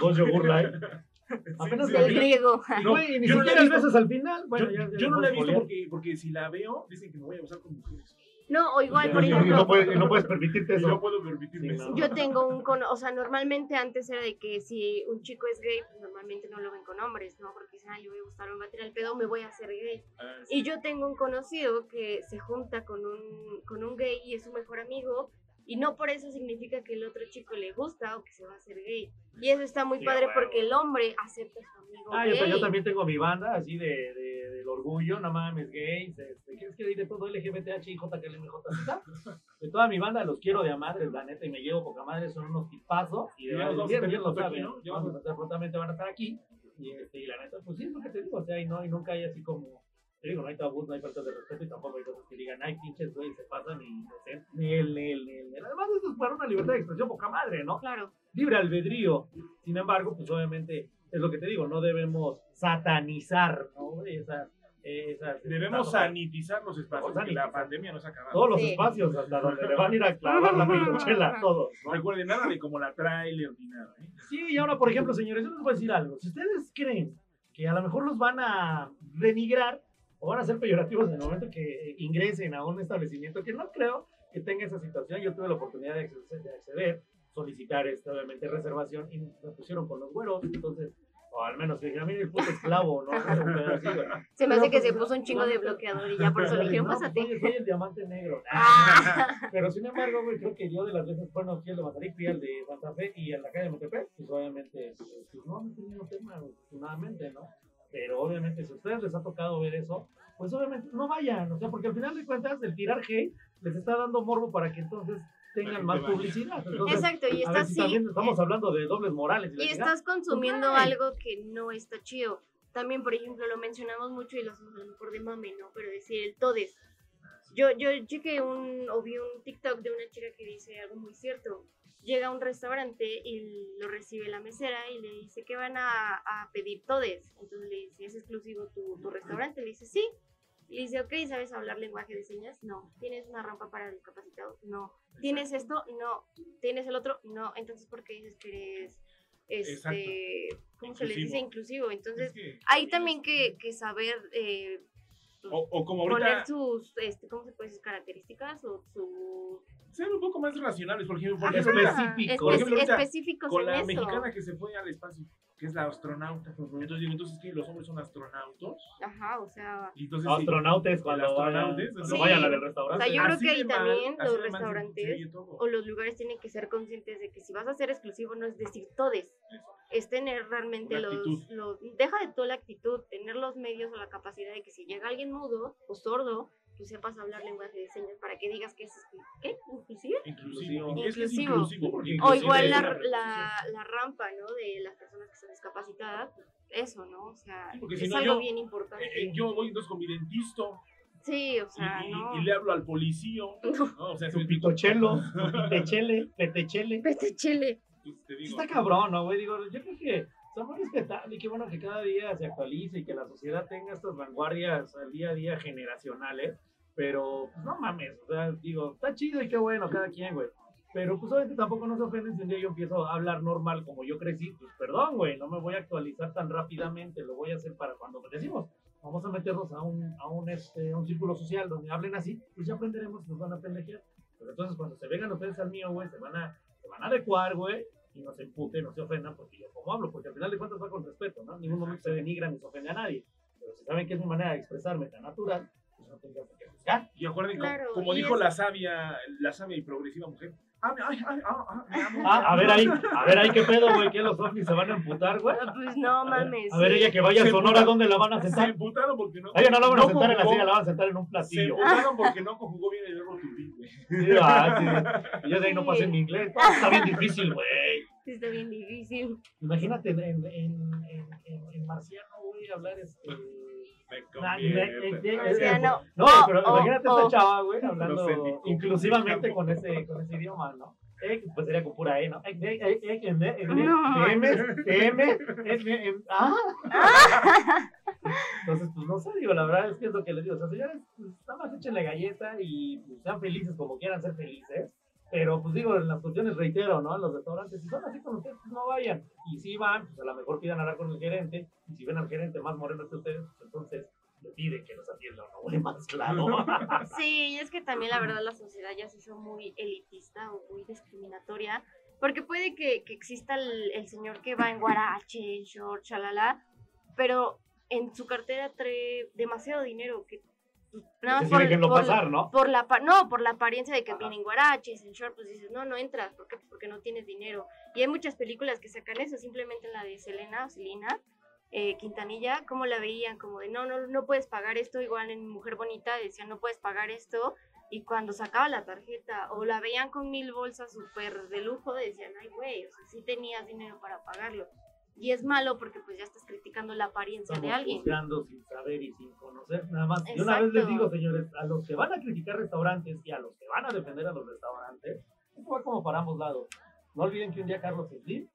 Dos yogur light. Apenas sí, lo Del griego. Y, güey, ni yo no la he siquiera visto. besos al final. Bueno, yo, ya- ya yo no la he visto porque, porque si la veo, dicen que me voy a besar con mujeres. No, o igual, por ejemplo. no puedes, y no puedes permitirte eso. no puedo permitirme Sí, eso. Yo tengo un cono, o sea, normalmente antes era de que si un chico es gay, pues normalmente no lo ven con hombres, ¿no? Porque dicen, ay, le voy a gustar, tirar el pedo, me voy a hacer gay. Ah, sí. Y yo tengo un conocido que se junta con un, con un gay y es su mejor amigo, y no por eso significa que el otro chico le gusta o que se va a hacer gay. Y eso está muy Sí, padre a huevo. porque el hombre acepta a su amigo Ah, yo, gay. yo también tengo mi banda así de, de- del orgullo, no mames, gays, este, ¿qué es que de todo LGBTH y JKLMJ? De toda mi banda los quiero de a madres, la neta, y me llevo poca madre, son unos tipazos, y de verdad, los saben, ¿no? Estar prontamente, van a estar aquí, y, este, y la neta, pues sí, es lo que te digo, o sea, y, no, y nunca hay así como, te digo, no hay tabús, no hay falta de respeto, y tampoco hay cosas que digan, ay, pinches, güey, se pasan y ni el, ni el, ni ni. Además, esto es para una libertad de expresión poca madre, ¿no? Claro. libre albedrío. Sin embargo, pues obviamente es lo que te digo, no debemos satanizar, ¿no? Esas, esas, Debemos sanitizar los espacios, porque la pandemia no se ha acabado. todos los Sí. espacios hasta donde le van a ir a clavar la pistochela, todos. No recuerden nada de como la trailer ni nada. ¿eh? Sí, y ahora, por ejemplo, señores, yo les voy a decir algo. Si ustedes creen que a lo mejor los van a denigrar o van a ser peyorativos en el momento que ingresen a un establecimiento, que no creo que tenga esa situación, yo tuve la oportunidad de acceder, de acceder, solicitar, este, obviamente, reservación y me pusieron con los güeros, entonces, o al menos que dijeron, mire el puto esclavo, ¿no? Se me hace que pues, se puso un chingo no, de bloqueador y ya por eso le dijeron, No, pues, pásate. soy el diamante negro. Ah. Pero sin embargo, güey, creo que yo de las veces, bueno, fui el de Mazarik, fui el de Santa Fe y en la calle de Metepec, pues obviamente, pues no han tenido tema, afortunadamente, ¿no? Pero obviamente, si a ustedes les ha tocado ver eso, pues obviamente no vayan, o sea, porque al final de cuentas, el tirar hate les está dando morbo para que entonces tengan más publicidad. Entonces, Exacto, y estás si sí, también estamos hablando de dobles morales. y estás consumiendo algo que no está chido. También, por ejemplo, lo mencionamos mucho y lo hacemos mejor de mame, ¿no? Pero decir el todes. Yo, yo chequé un, o vi un TikTok de una chica que dice algo muy cierto. Llega a un restaurante y lo recibe la mesera y le dice que van a, a pedir todes. Entonces le dice, ¿es exclusivo tu, tu restaurante? Le dice, sí. Le dice, ok, ¿sabes hablar lenguaje de señas? No. ¿Tienes una rampa para discapacitados? No. ¿Tienes esto? No. ¿Tienes el otro? No. Entonces, ¿por qué dices que eres, este, ¿cómo se les dice? Inclusivo. Entonces, Es que- hay también que, que saber eh, O, o como poner ahorita, sus, este, ¿cómo se puede decir? Características o su... ser un poco más racionales, por ejemplo, por Ajá, ejemplo, ahorita, específico. Por ejemplo, específicos con la eso. mexicana que se fue al espacio, que es la astronauta. Entonces digo, entonces que los hombres son astronautos. Ajá, o sea... Y entonces, sí, Astronautes cuando Astronautes, vayan, sí. vayan a la del O sea, yo creo así que ahí mal, también los restaurantes o los lugares tienen que ser conscientes de que si vas a ser exclusivo no es decir todes. Es tener realmente los, los- deja de toda la actitud, tener los medios o la capacidad de que si llega alguien mudo o sordo, tú sepas hablar lenguaje de señas para que digas que es ¿qué? inclusive. Inclusivo. Inclusivo. Inclusivo. O igual la, la, la rampa, ¿no? De las personas que están discapacitadas, eso, ¿no? O sea, Sí, si es no algo yo- bien importante. Eh, eh, yo voy entonces con mi dentista sí, o y, sea, y- no. y le hablo al policía. ¿no? O sea, Su pitochelo, su pitechele, petechele. Vete, chele. entonces te digo, Está cabrón, ¿no, güey? Digo, yo creo que está muy respetable y qué bueno que cada día se actualice y que la sociedad tenga estas vanguardias al día a día generacionales. Pero, pues no mames, o sea, digo, está chido y qué bueno, cada quien, güey. Pero, pues obviamente tampoco nos ofenden si un día yo empiezo a hablar normal como yo crecí. Pues perdón, güey, no me voy a actualizar tan rápidamente, lo voy a hacer para cuando decimos. Vamos a meternos a un, a un, este, a un círculo social donde hablen así, pues ya aprenderemos y nos van a pendejear. Pero entonces cuando se vengan ustedes al mío, güey, se van a, se van a adecuar, güey, y no se emputen, no se ofendan porque yo como hablo, porque al final de cuentas va con respeto, ¿no? En ningún momento se denigra ni se ofende a nadie. Pero si saben que es mi manera de expresarme tan natural, no tendría por qué juzgar. Y acuérdense, Claro, como y dijo es- la sabia, la sabia y progresiva mujer. Ah, ay, ay, ah, ah, a ver ahí, a ver ahí qué pedo, güey, que los ovnis se van a emputar, güey. Pues no mames. A ver ella que vaya a Se Sonora, ¿dónde la van a Se sentar? emputaron porque no. Ella no la van a no sentar en la silla, la van a sentar en un Se platillo. emputaron porque no conjugó bien el verbo to be, güey. Sí, ah, sí. Yo de ahí no pasé en mi inglés. Está bien difícil, güey. Sí, está bien difícil. Imagínate en, en, en, en, en- en marciano, güey, hablar este. Me convierte. Marciano. No, Oh, pero oh, imagínate oh. esta chava, güey, hablando éticos. inclusivamente con ese, con ese idioma, ¿no? Eh, pues sería con pura E, ¿no? Eh, eh, No. M, M, M, M, ah. Entonces, pues no sé, digo, la verdad es que es lo que les digo. O sea, señores, pues nada más échenle galleta y pues, sean felices como quieran ser felices. Pero, pues digo, en las cuestiones reitero, ¿no? En los restaurantes, si son así con ustedes, pues no vayan. Y si van, pues a lo mejor pidan hablar con el gerente. Y si ven al gerente más moreno que ustedes, pues entonces le piden que los atienda uno, güey, más claro. Sí, y es que también la verdad la sociedad ya se hizo muy elitista o muy discriminatoria, porque puede que, que exista el, el señor que va en guarache, en short, chalala, pero en su cartera trae demasiado dinero que nada más Sí, déjenlo pasar, ¿no? por la no, por la apariencia de que Ajá. viene en guaraches, en short, pues dices, no, no entras, ¿por qué? Pues porque no tienes dinero. Y hay muchas películas que sacan eso, simplemente en la de Selena o Selena, eh, Quintanilla, como la veían, como de, no, no, no puedes pagar esto, igual en Mujer Bonita decían, no puedes pagar esto, y cuando sacaba la tarjeta o la veían con mil bolsas súper de lujo, decían, ay, güey, o sea, sí tenías dinero para pagarlo. Y es malo porque pues ya estás criticando la apariencia de Estamos alguien. juzgando sin saber y sin conocer nada más. Y una vez les Exacto. digo, señores, a los que van a criticar restaurantes y a los que van a defender a los restaurantes, esto va como para ambos lados. No olviden que un día Carlos Slim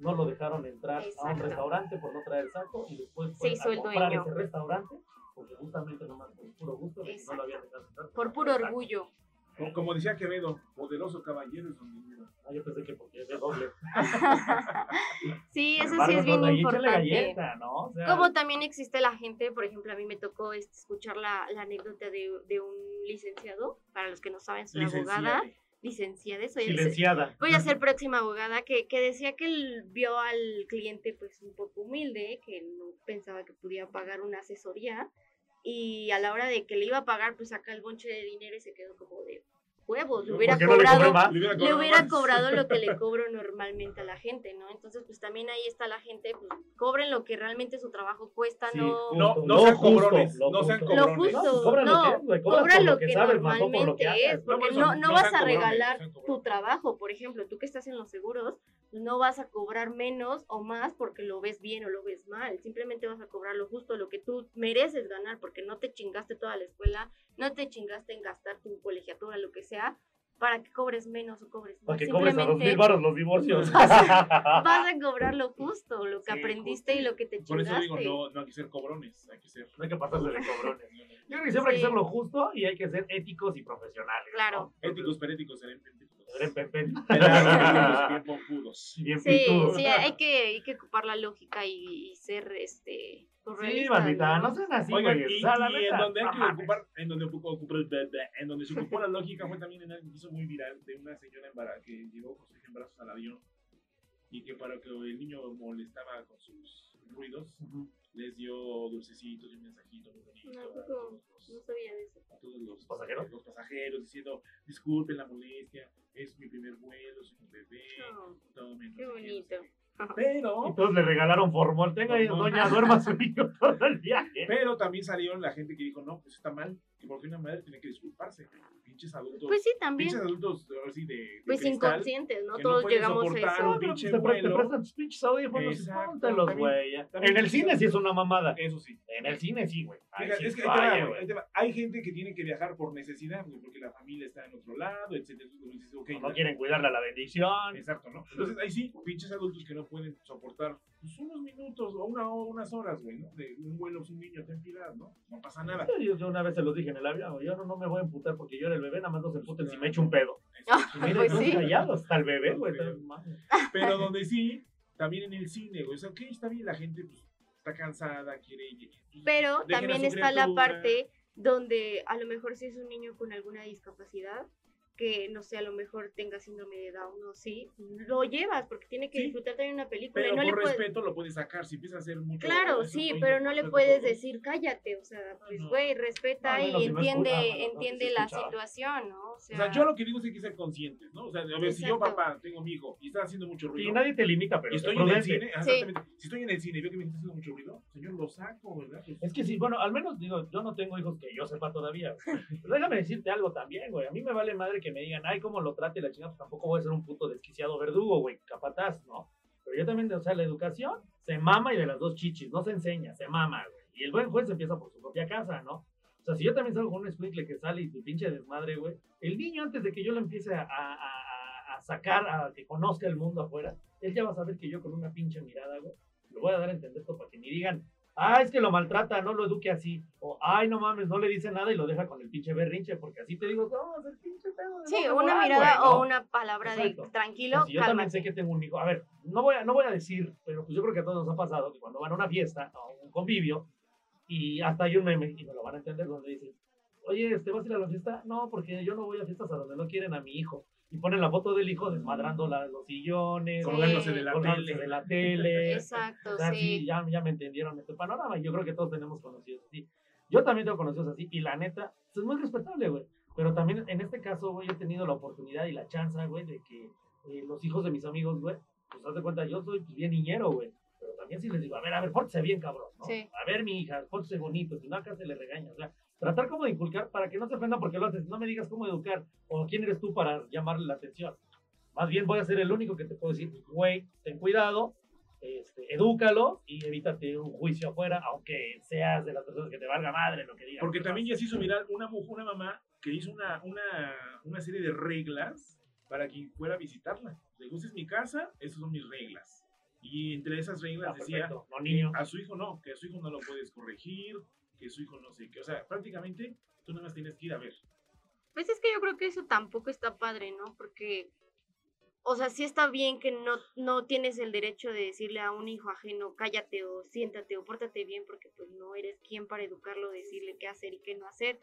no lo dejaron entrar a un Exacto. restaurante por no traer saco y después fue hizo a comprar dueño. ese restaurante porque justamente nomás por puro gusto de no lo Exacto. habían dejado entrar. Por puro orgullo. Como, como decía Quevedo, poderoso caballero es donde mira. Ah, yo pensé que porque es de doble. Sí, eso sí es bien importante. galleta, ¿no? O sea, Como también existe la gente, por ejemplo, a mí me tocó este, escuchar la, la anécdota de, de un licenciado, para los que no saben, soy abogada, Licenciada. licenciada, soy silenciada. voy a ser próxima abogada, que, que decía que él vio al cliente pues un poco humilde, que no pensaba que podía pagar una asesoría, y a la hora de que le iba a pagar, pues saca el bonche de dinero y se quedó como de huevos, le ¿Por hubiera no le cobrado? Le hubiera cobrado lo que le cobro normalmente a la gente, ¿no? Entonces, pues también ahí está la gente, pues cobren lo que realmente su trabajo cuesta, Sí, no... No, justo, no sean justo, cobrones, lo no sean justo. Lo cobrones. justo, lo no, que es, güey, cobra cobra por lo que, que sabes, más no por lo que normalmente es, porque No, no, vas a regalar tu trabajo, por ejemplo, tú que estás en los seguros, no vas a cobrar menos o más porque lo ves bien o lo ves mal, simplemente vas a cobrar lo justo, lo que tú mereces ganar, porque no te chingaste toda la escuela, no te chingaste en gastar tu colegiatura, lo que sea, para que cobres menos o cobres Para más. que cobres a dos mil Simplemente baros los divorcios. vas a cobrar lo justo, lo que Sí, aprendiste y lo que te Por eso chingaste. digo, no, no hay que ser cobrones, hay que ser. No hay que pasarse de cabrones. Yo creo que siempre hay que Sí. ser lo justo y hay que ser éticos y profesionales. Claro. Éticos, peréticos, serénticos. Bien Sí, sí, hay que, hay que ocupar la lógica y, y ser este Sí, bandita, ¿no? no sean así, Oigan, y, la en donde hay que ocupar, en donde ocupó, ocupó el bebé, en donde se ocupó la lógica fue también en algo que hizo muy viral de una señora embara- que llegó con sus hija en brazos al avión y que para que el niño molestaba con sus ruidos. Les dio dulcecitos y un mensajito muy bonito No, a poco, todos los, no sabía de eso. a todos los ¿Pasajeros? los pasajeros diciendo disculpen la molestia, es mi primer vuelo, soy un bebé, No, todo menos qué no bonito. qué". Y Pero, todos le regalaron formol. Tenga ahí, Formol. doña, duerma su niño todo el viaje. pero también salieron la gente que dijo, no, pues está mal, que porque una madre tiene que disculparse. Pinches adultos. Pues sí, también. Pinches adultos, ahora sí, de, de Pues cristal, inconscientes, ¿no? no Todos pueden llegamos a eso. un No, pinche te, pre- te prestan tus pinches audífonos y güey. En el cine sí es una mamada. Eso sí. En el cine sí, güey. Es que ahí te falla, va, güey, güey. ahí te va. hay gente que tiene que viajar por necesidad, güey, porque la familia está en otro lado, etcétera. Entonces, dices, ok, No la- quieren cuidarle a la bendición. Exacto, ¿no? Entonces ahí sí, pinches adultos que no pueden soportar pues, unos minutos o una o unas horas, güey, ¿no? De un vuelo, un niño, ten piedad, ¿no? No pasa nada. Yo, yo una vez se los dije en el avión, yo no, no me voy a emputar porque yo era el bebé, nada más no se emputen si me echo un pedo. Y miren, Pues sí. callados, hasta el bebé, güey. Pero donde sí, también en el cine, güey. O sea, ok, está bien, la gente pues, está cansada, quiere ir. pues, Pero también está la parte donde a lo mejor si es un niño con alguna discapacidad, que no sé, a lo mejor tenga síndrome de Down o sí, lo llevas porque tiene que Sí. disfrutar también una película Pero y no le por puedes... respeto lo puedes sacar. Si empieza a hacer mucho. Claro, sí, güey, pero no le puedes todo. decir cállate, o sea, pues no. güey, respeta No, y entiende, entiende la escuchaba. situación, ¿no? O O sea, sea, yo lo que digo es que hay que ser conscientes, ¿no? O sea, a ver, si yo, papá, tengo mi hijo y está haciendo mucho ruido. Y nadie te limita, pero estoy en el cine, Sí. Si estoy en el cine y veo que me está haciendo mucho ruido, señor, lo saco, ¿verdad? Pues, Es que sí, bueno, al menos digo, yo no tengo hijos que yo sepa todavía. Pero déjame decirte algo también, güey. A mí me vale madre que me digan, ay, cómo lo trate la chingada, pues tampoco voy a ser un puto desquiciado verdugo, güey, capataz, ¿no? Pero yo también, o sea, la educación se mama y de las dos chichis, no se enseña, se mama, güey. Y el buen juez empieza por su propia casa, ¿no? O sea, si yo también salgo con un sprinkle que sale y tu pinche desmadre, güey, el niño antes de que yo lo empiece a, a- a- a sacar, a que conozca el mundo afuera, él ya va a saber que yo con una pinche mirada, güey, le voy a dar a entender esto para que ni digan, ah, es que lo maltrata, no lo eduque así. O, ay, no mames, no le dice nada y lo deja con el pinche berrinche, porque así te digo, no, es el pinche pedo. de sí, una mirada güey, ¿no? o una palabra Exacto. de tranquilo, Si yo también sé que tengo un hijo. A ver, no voy a, no voy a decir, pero pues yo creo que a todos nos ha pasado que cuando van a una fiesta, a un convivio, y hasta hay un meme, y me lo van a entender, donde dice, oye, ¿este vas a ir a la fiesta? No, porque yo no voy a fiestas a donde no quieren a mi hijo. Y ponen la foto del hijo desmadrando la- los sillones, Sí. colgándose de la colgándose tele. de la tele. Exacto, O sea, sí. sí, ya, ya me entendieron este panorama. y Yo creo que todos tenemos conocidos así. Yo también tengo conocidos así. Y la neta, pues, es muy respetable, güey. Pero también en este caso, güey, he tenido la oportunidad y la chance, güey, de que eh, los hijos de mis amigos, güey, pues haz de cuenta, yo soy pues, bien niñero, güey. Pero también sí les digo, a ver, a ver, pórtese bien, cabrón, ¿no? Sí. A ver, mi hija, pórtese bonito, si no acá se le regaña. O sea, tratar como de inculcar para que no se ofenda porque lo haces. No me digas cómo educar o quién eres tú para llamarle la atención. Más bien voy a ser el único que te puedo decir, güey, ten cuidado, este, edúcalo y evítate un juicio afuera, aunque seas de las personas que te valga madre lo que digan. Porque también ya se hizo viral una, una mamá que hizo una, una, una serie de reglas para quien fuera a visitarla. Le dijo, "Esta es mi casa, estas son mis reglas. Y entre esas reglas Ah, decía. No, niño. a su hijo no, que a su hijo no lo puedes corregir, que su hijo no sé qué. O sea, prácticamente tú nada más tienes que ir a ver. Pues es que yo creo que eso tampoco está padre, ¿no? Porque, o sea, sí está bien que no, no tienes el derecho de decirle a un hijo ajeno, cállate o siéntate o pórtate bien, porque pues no eres quien para educarlo, decirle qué hacer y qué no hacer.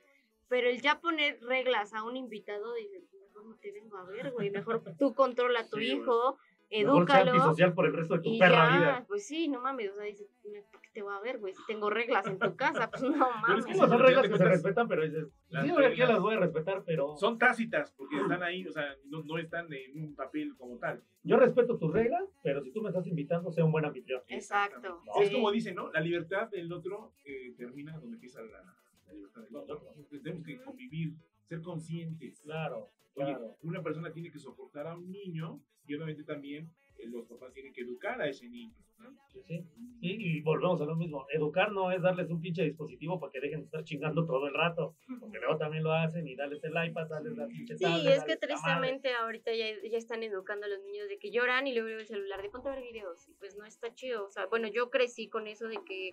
Pero el ya poner reglas a un invitado, dices, mejor no te vengo a ver, güey, mejor tú controla a tu Sí, hijo, Mejor edúcalo. antisocial por el resto de tu Y perra ya, vida. pues sí, no mames, o sea, dices, ¿para qué te voy a ver, güey? Si tengo reglas en tu casa, pues no Pero es mames. que sí, son reglas que se respetan, pero dices, las sí, que reglas las voy a respetar, pero Son tácitas porque están ahí, o sea, no, no están en un papel como tal. yo respeto tus reglas, pero si tú me estás invitando, sea un buen anfitrión. Exacto. Es sí. como dicen, ¿no? La libertad del otro eh, termina donde empieza la, la libertad del otro. Entonces, tenemos que convivir, ser conscientes. Claro, Oye, claro. una persona tiene que soportar a un niño y obviamente también eh, los papás tienen que educar a ese niño. ¿no? Sí, sí. Y, y volvemos a lo mismo. Educar no es darles un pinche dispositivo para que dejen de estar chingando todo el rato. Porque luego también lo hacen y darles el iPad, darles la pinche Sí, tablet, es que tristemente ahorita ya, ya están educando a los niños de que lloran y luego el celular de ponte a ver videos. Y pues no está chido. O sea, bueno, yo crecí con eso de que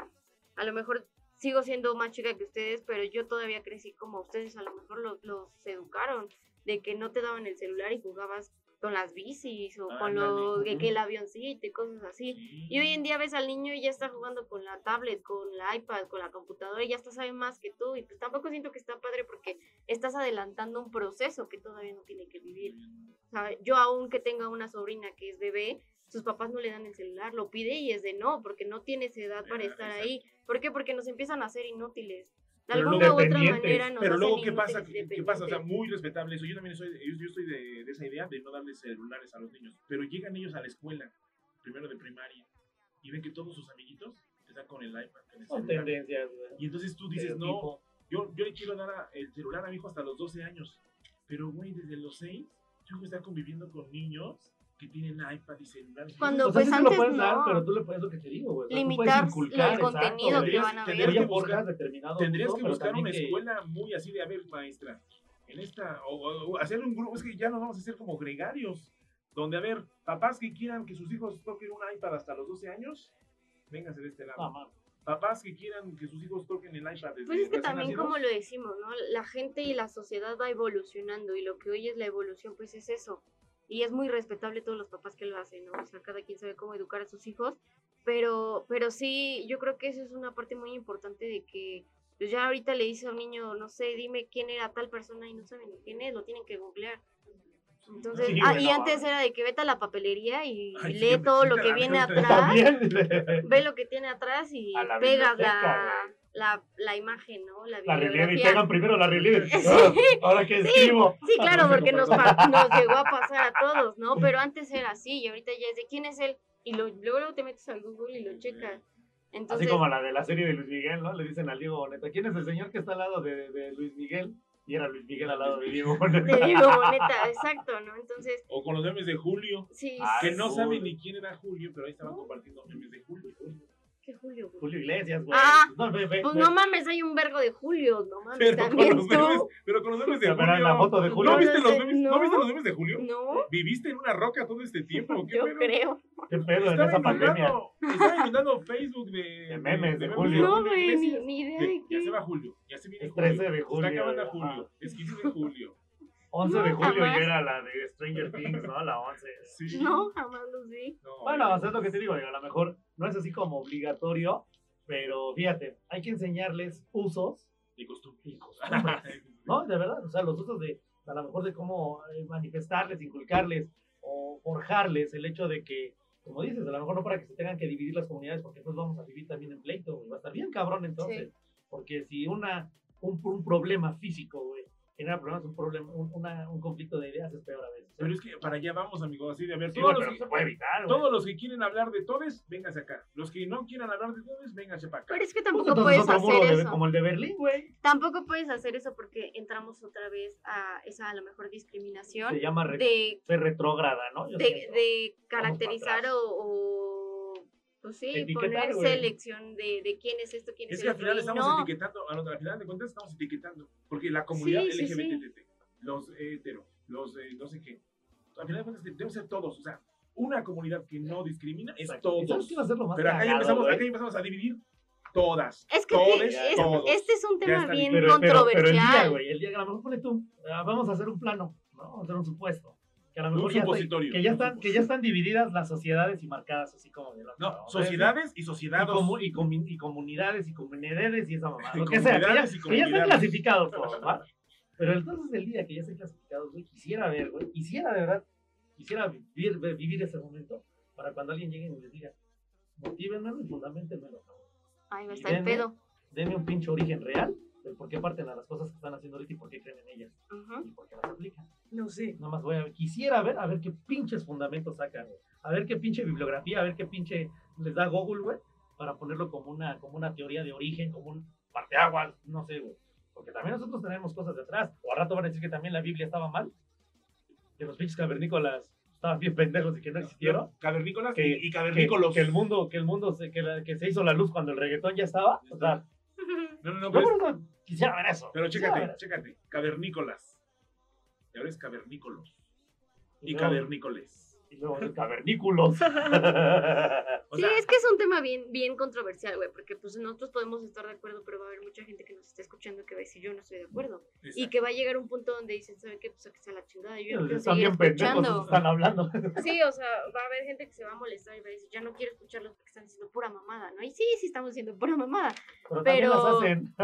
a lo mejor sigo siendo más chica que ustedes, pero yo todavía crecí como ustedes a lo mejor los, los educaron, de que no te daban el celular y jugabas con las bicis o con lo Ándale. de que el avioncito y cosas así. Y hoy en día ves al niño y ya está jugando con la tablet, con la iPad, con la computadora y ya está sabe más que tú. Y pues tampoco siento que está padre porque estás adelantando un proceso que todavía no tiene que vivir. O sea, yo aún que tenga una sobrina que es bebé, sus papás no le dan el celular, lo pide y es de no, porque no tiene esa edad para Ah, estar ahí. ¿Por qué? Porque nos empiezan a hacer inútiles. De Pero alguna u otra manera nos Pero luego, hacen ¿qué pasa? ¿Qué pasa? O sea, muy respetable eso. Yo también soy, yo, yo estoy de, de esa idea de no darles celulares a los niños. Pero llegan ellos a la escuela primero de primaria y ven que todos sus amiguitos están con el iPad. con el Son tendencias, güey. Y entonces tú dices, no, yo, yo le quiero dar a- el celular a mi hijo hasta los 12 años. Pero, güey, desde los 6, yo voy a estar conviviendo con niños que tienen iPad y celulares. Cuando, O sea, pues, sí se lo antes puedes dar, no. pero tú le puedes lo que te digo, güey. Limitar inculcar, el exacto, contenido que van a ver. Tendrías que buscar- Tendrías uso, que buscar una que- escuela muy así de, a ver, maestra, en esta, o, o- o hacer un grupo, es que ya nos vamos a hacer como gregarios, donde, a ver, papás que quieran que sus hijos toquen un iPad hasta los 12 años, vénganse de este lado. No, mames. Papás que quieran que sus hijos toquen el iPad desde Pues es que también nacidos, como lo decimos, ¿no? La gente y la sociedad va evolucionando y lo que hoy es la evolución, pues es eso. Y es muy respetable todos los papás que lo hacen, ¿no? O sea, cada quien sabe cómo educar a sus hijos, pero, pero sí, yo creo que eso es una parte muy importante de que pues ya ahorita le dice a un niño, no sé, dime quién era tal persona y no saben quién es, lo tienen que googlear. Entonces, Sí, ah, y antes era de que vete a la papelería y Ay, lee todo lo que viene atrás ve lo que tiene atrás y pegas la. La, la imagen, ¿no? La La relieve y pegan primero la relieve. Sí. Ah, Ahora que escribo. Sí, claro, porque nos, pa- nos llegó a pasar a todos, ¿no? Pero antes era así y ahorita ya es de quién es él y lo, luego, luego te metes al Google y lo checas. Entonces, Así como la de la serie de Luis Miguel, ¿no? Le dicen al Diego Boneta, ¿quién es el señor que está al lado de, de Luis Miguel? Y era Luis Miguel al lado de Diego Boneta. te digo, neta, exacto, ¿no? Entonces, O con los memes de Julio, sí, que no saben ni quién era Julio, pero ahí estaban compartiendo memes de Julio. ¿Qué Julio? güey? Julio Iglesias, güey. Ah, no, ve, ve, Pues ve. no mames, hay un vergo de Julio, no mames, Pero con, también los memes, tú. pero con los memes de Pero Julio. en la foto de Julio. ¿No No viste, lo los memes, ¿No no. viste los memes de Julio? No, ¿Viviste en una roca todo este tiempo? ¿Qué yo pedo? creo. ¿Qué pedo en esa pandemia? estaba inundando Facebook de, De memes de Julio. No, güey, ni, ni idea De- de Ya se qué. va Julio, ya se viene Es Julio. 13 de julio, Está acabando. Julio, es 15 de julio. 11 de No, julio jamás. y era la de Stranger Things, ¿no? La 11. Sí. No, jamás lo vi. No, Bueno, o sea, es lo que te digo, digo, a lo mejor no es así como obligatorio, pero fíjate, hay que enseñarles usos de y costumbres, ¿no? De verdad, o sea, los usos de, a lo mejor de cómo eh, manifestarles, inculcarles o forjarles el hecho de que, como dices, a lo mejor no para que se tengan que dividir las comunidades, porque entonces vamos a vivir también en pleito, güey, va a estar bien cabrón entonces, porque si una, un, un problema físico, güey, genera problemas, un problema, un, una- un conflicto de ideas es peor a veces. ¿eh? Pero es que para allá vamos, amigos, así de a ver, Sí, todos, los que, se puede evitar, todos los que quieren hablar de todes, vénganse acá. Los que no quieran hablar de todes, vénganse para acá. Pero es que Pues tampoco puedes hacer de- eso. como el de Berlín, güey. Tampoco puedes hacer eso porque entramos otra vez a esa a lo mejor discriminación Se llama re- de, ser retrógrada, ¿no? Yo de, de caracterizar o, pues sí, Etiquetar, poner güey. selección de, de quién es esto, quién es, Es que el al final otro. estamos no, etiquetando, a lo- al final de cuentas estamos etiquetando, porque la comunidad Sí, sí, sí. LGBT, los hetero, los eh, no sé qué, al final de cuentas debemos ser todos, o sea, una comunidad que no discrimina es Exacto. ¿Y ¿Sabes todos. qué va a ser lo más Pero acá ya empezamos, acá ya empezamos a dividir todas. Es que todes, es- todos. este es un tema bien pero, pero, pero el día, controversial. güey, el día que a lo mejor pone tú, ah, vamos a hacer un plano, ¿no? Vamos a hacer un supuesto. Que a lo Un mejor está- supositorio. que, ya están, que ya están divididas las sociedades y marcadas así como de la No, ¿no? sociedades y Y, sociedades. comu- y, comunidades y comunidades y esa mamá. Lo que sea, que ya, que ya están clasificados todos, ¿va? Pero entonces el día que ya estén clasificados, güey, quisiera ver, güey, quisiera de verdad, quisiera vivir, vivir ese momento para cuando alguien llegue y les diga, motívenmelo y fundamentenmelo, cabrón. Ahí va a estar el pedo. Denme un pinche origen real del por qué parten a las cosas que están haciendo ahorita y por qué creen en ellas Ujú. y por qué las aplican. No sé. Nada más voy a ver, quisiera ver, a ver qué pinches fundamentos sacan, güey. A ver qué pinche bibliografía, a ver qué pinche les da Google, güey, para ponerlo como una, como una teoría de origen, como un parteaguas, no sé, güey. Porque también nosotros tenemos cosas detrás. O al rato van a decir que también la Biblia estaba mal. Que los pinches cavernícolas estaban bien pendejos y que no existieron. Cavernícolas Que- y Que, cavernícolos. que el mundo, que el mundo se, que, la- que se hizo la luz cuando el reggaetón ya estaba. O sea, No, no, no, por eso quisiera ver eso. pero chécate, ver chécate. Cavernícolas. Y ahora es cavernícolos. Y cavernícoles. Y luego los cavernículos. O sí, es que es un tema bien, bien controversial, güey, porque pues nosotros podemos estar de acuerdo, pero va a haber mucha gente que nos está escuchando que va a decir yo no estoy de acuerdo. Y exacto. que va a llegar un punto donde dicen, ¿sabe qué? Pues aquí está la chingada, yo no Están bien pendejos, están hablando. Sí, o sea, va a haber gente que se va a molestar y va a decir, ya no quiero escucharlos porque están diciendo pura mamada, ¿no? Y sí, sí estamos diciendo pura mamada, Pero, Pero- las hacen.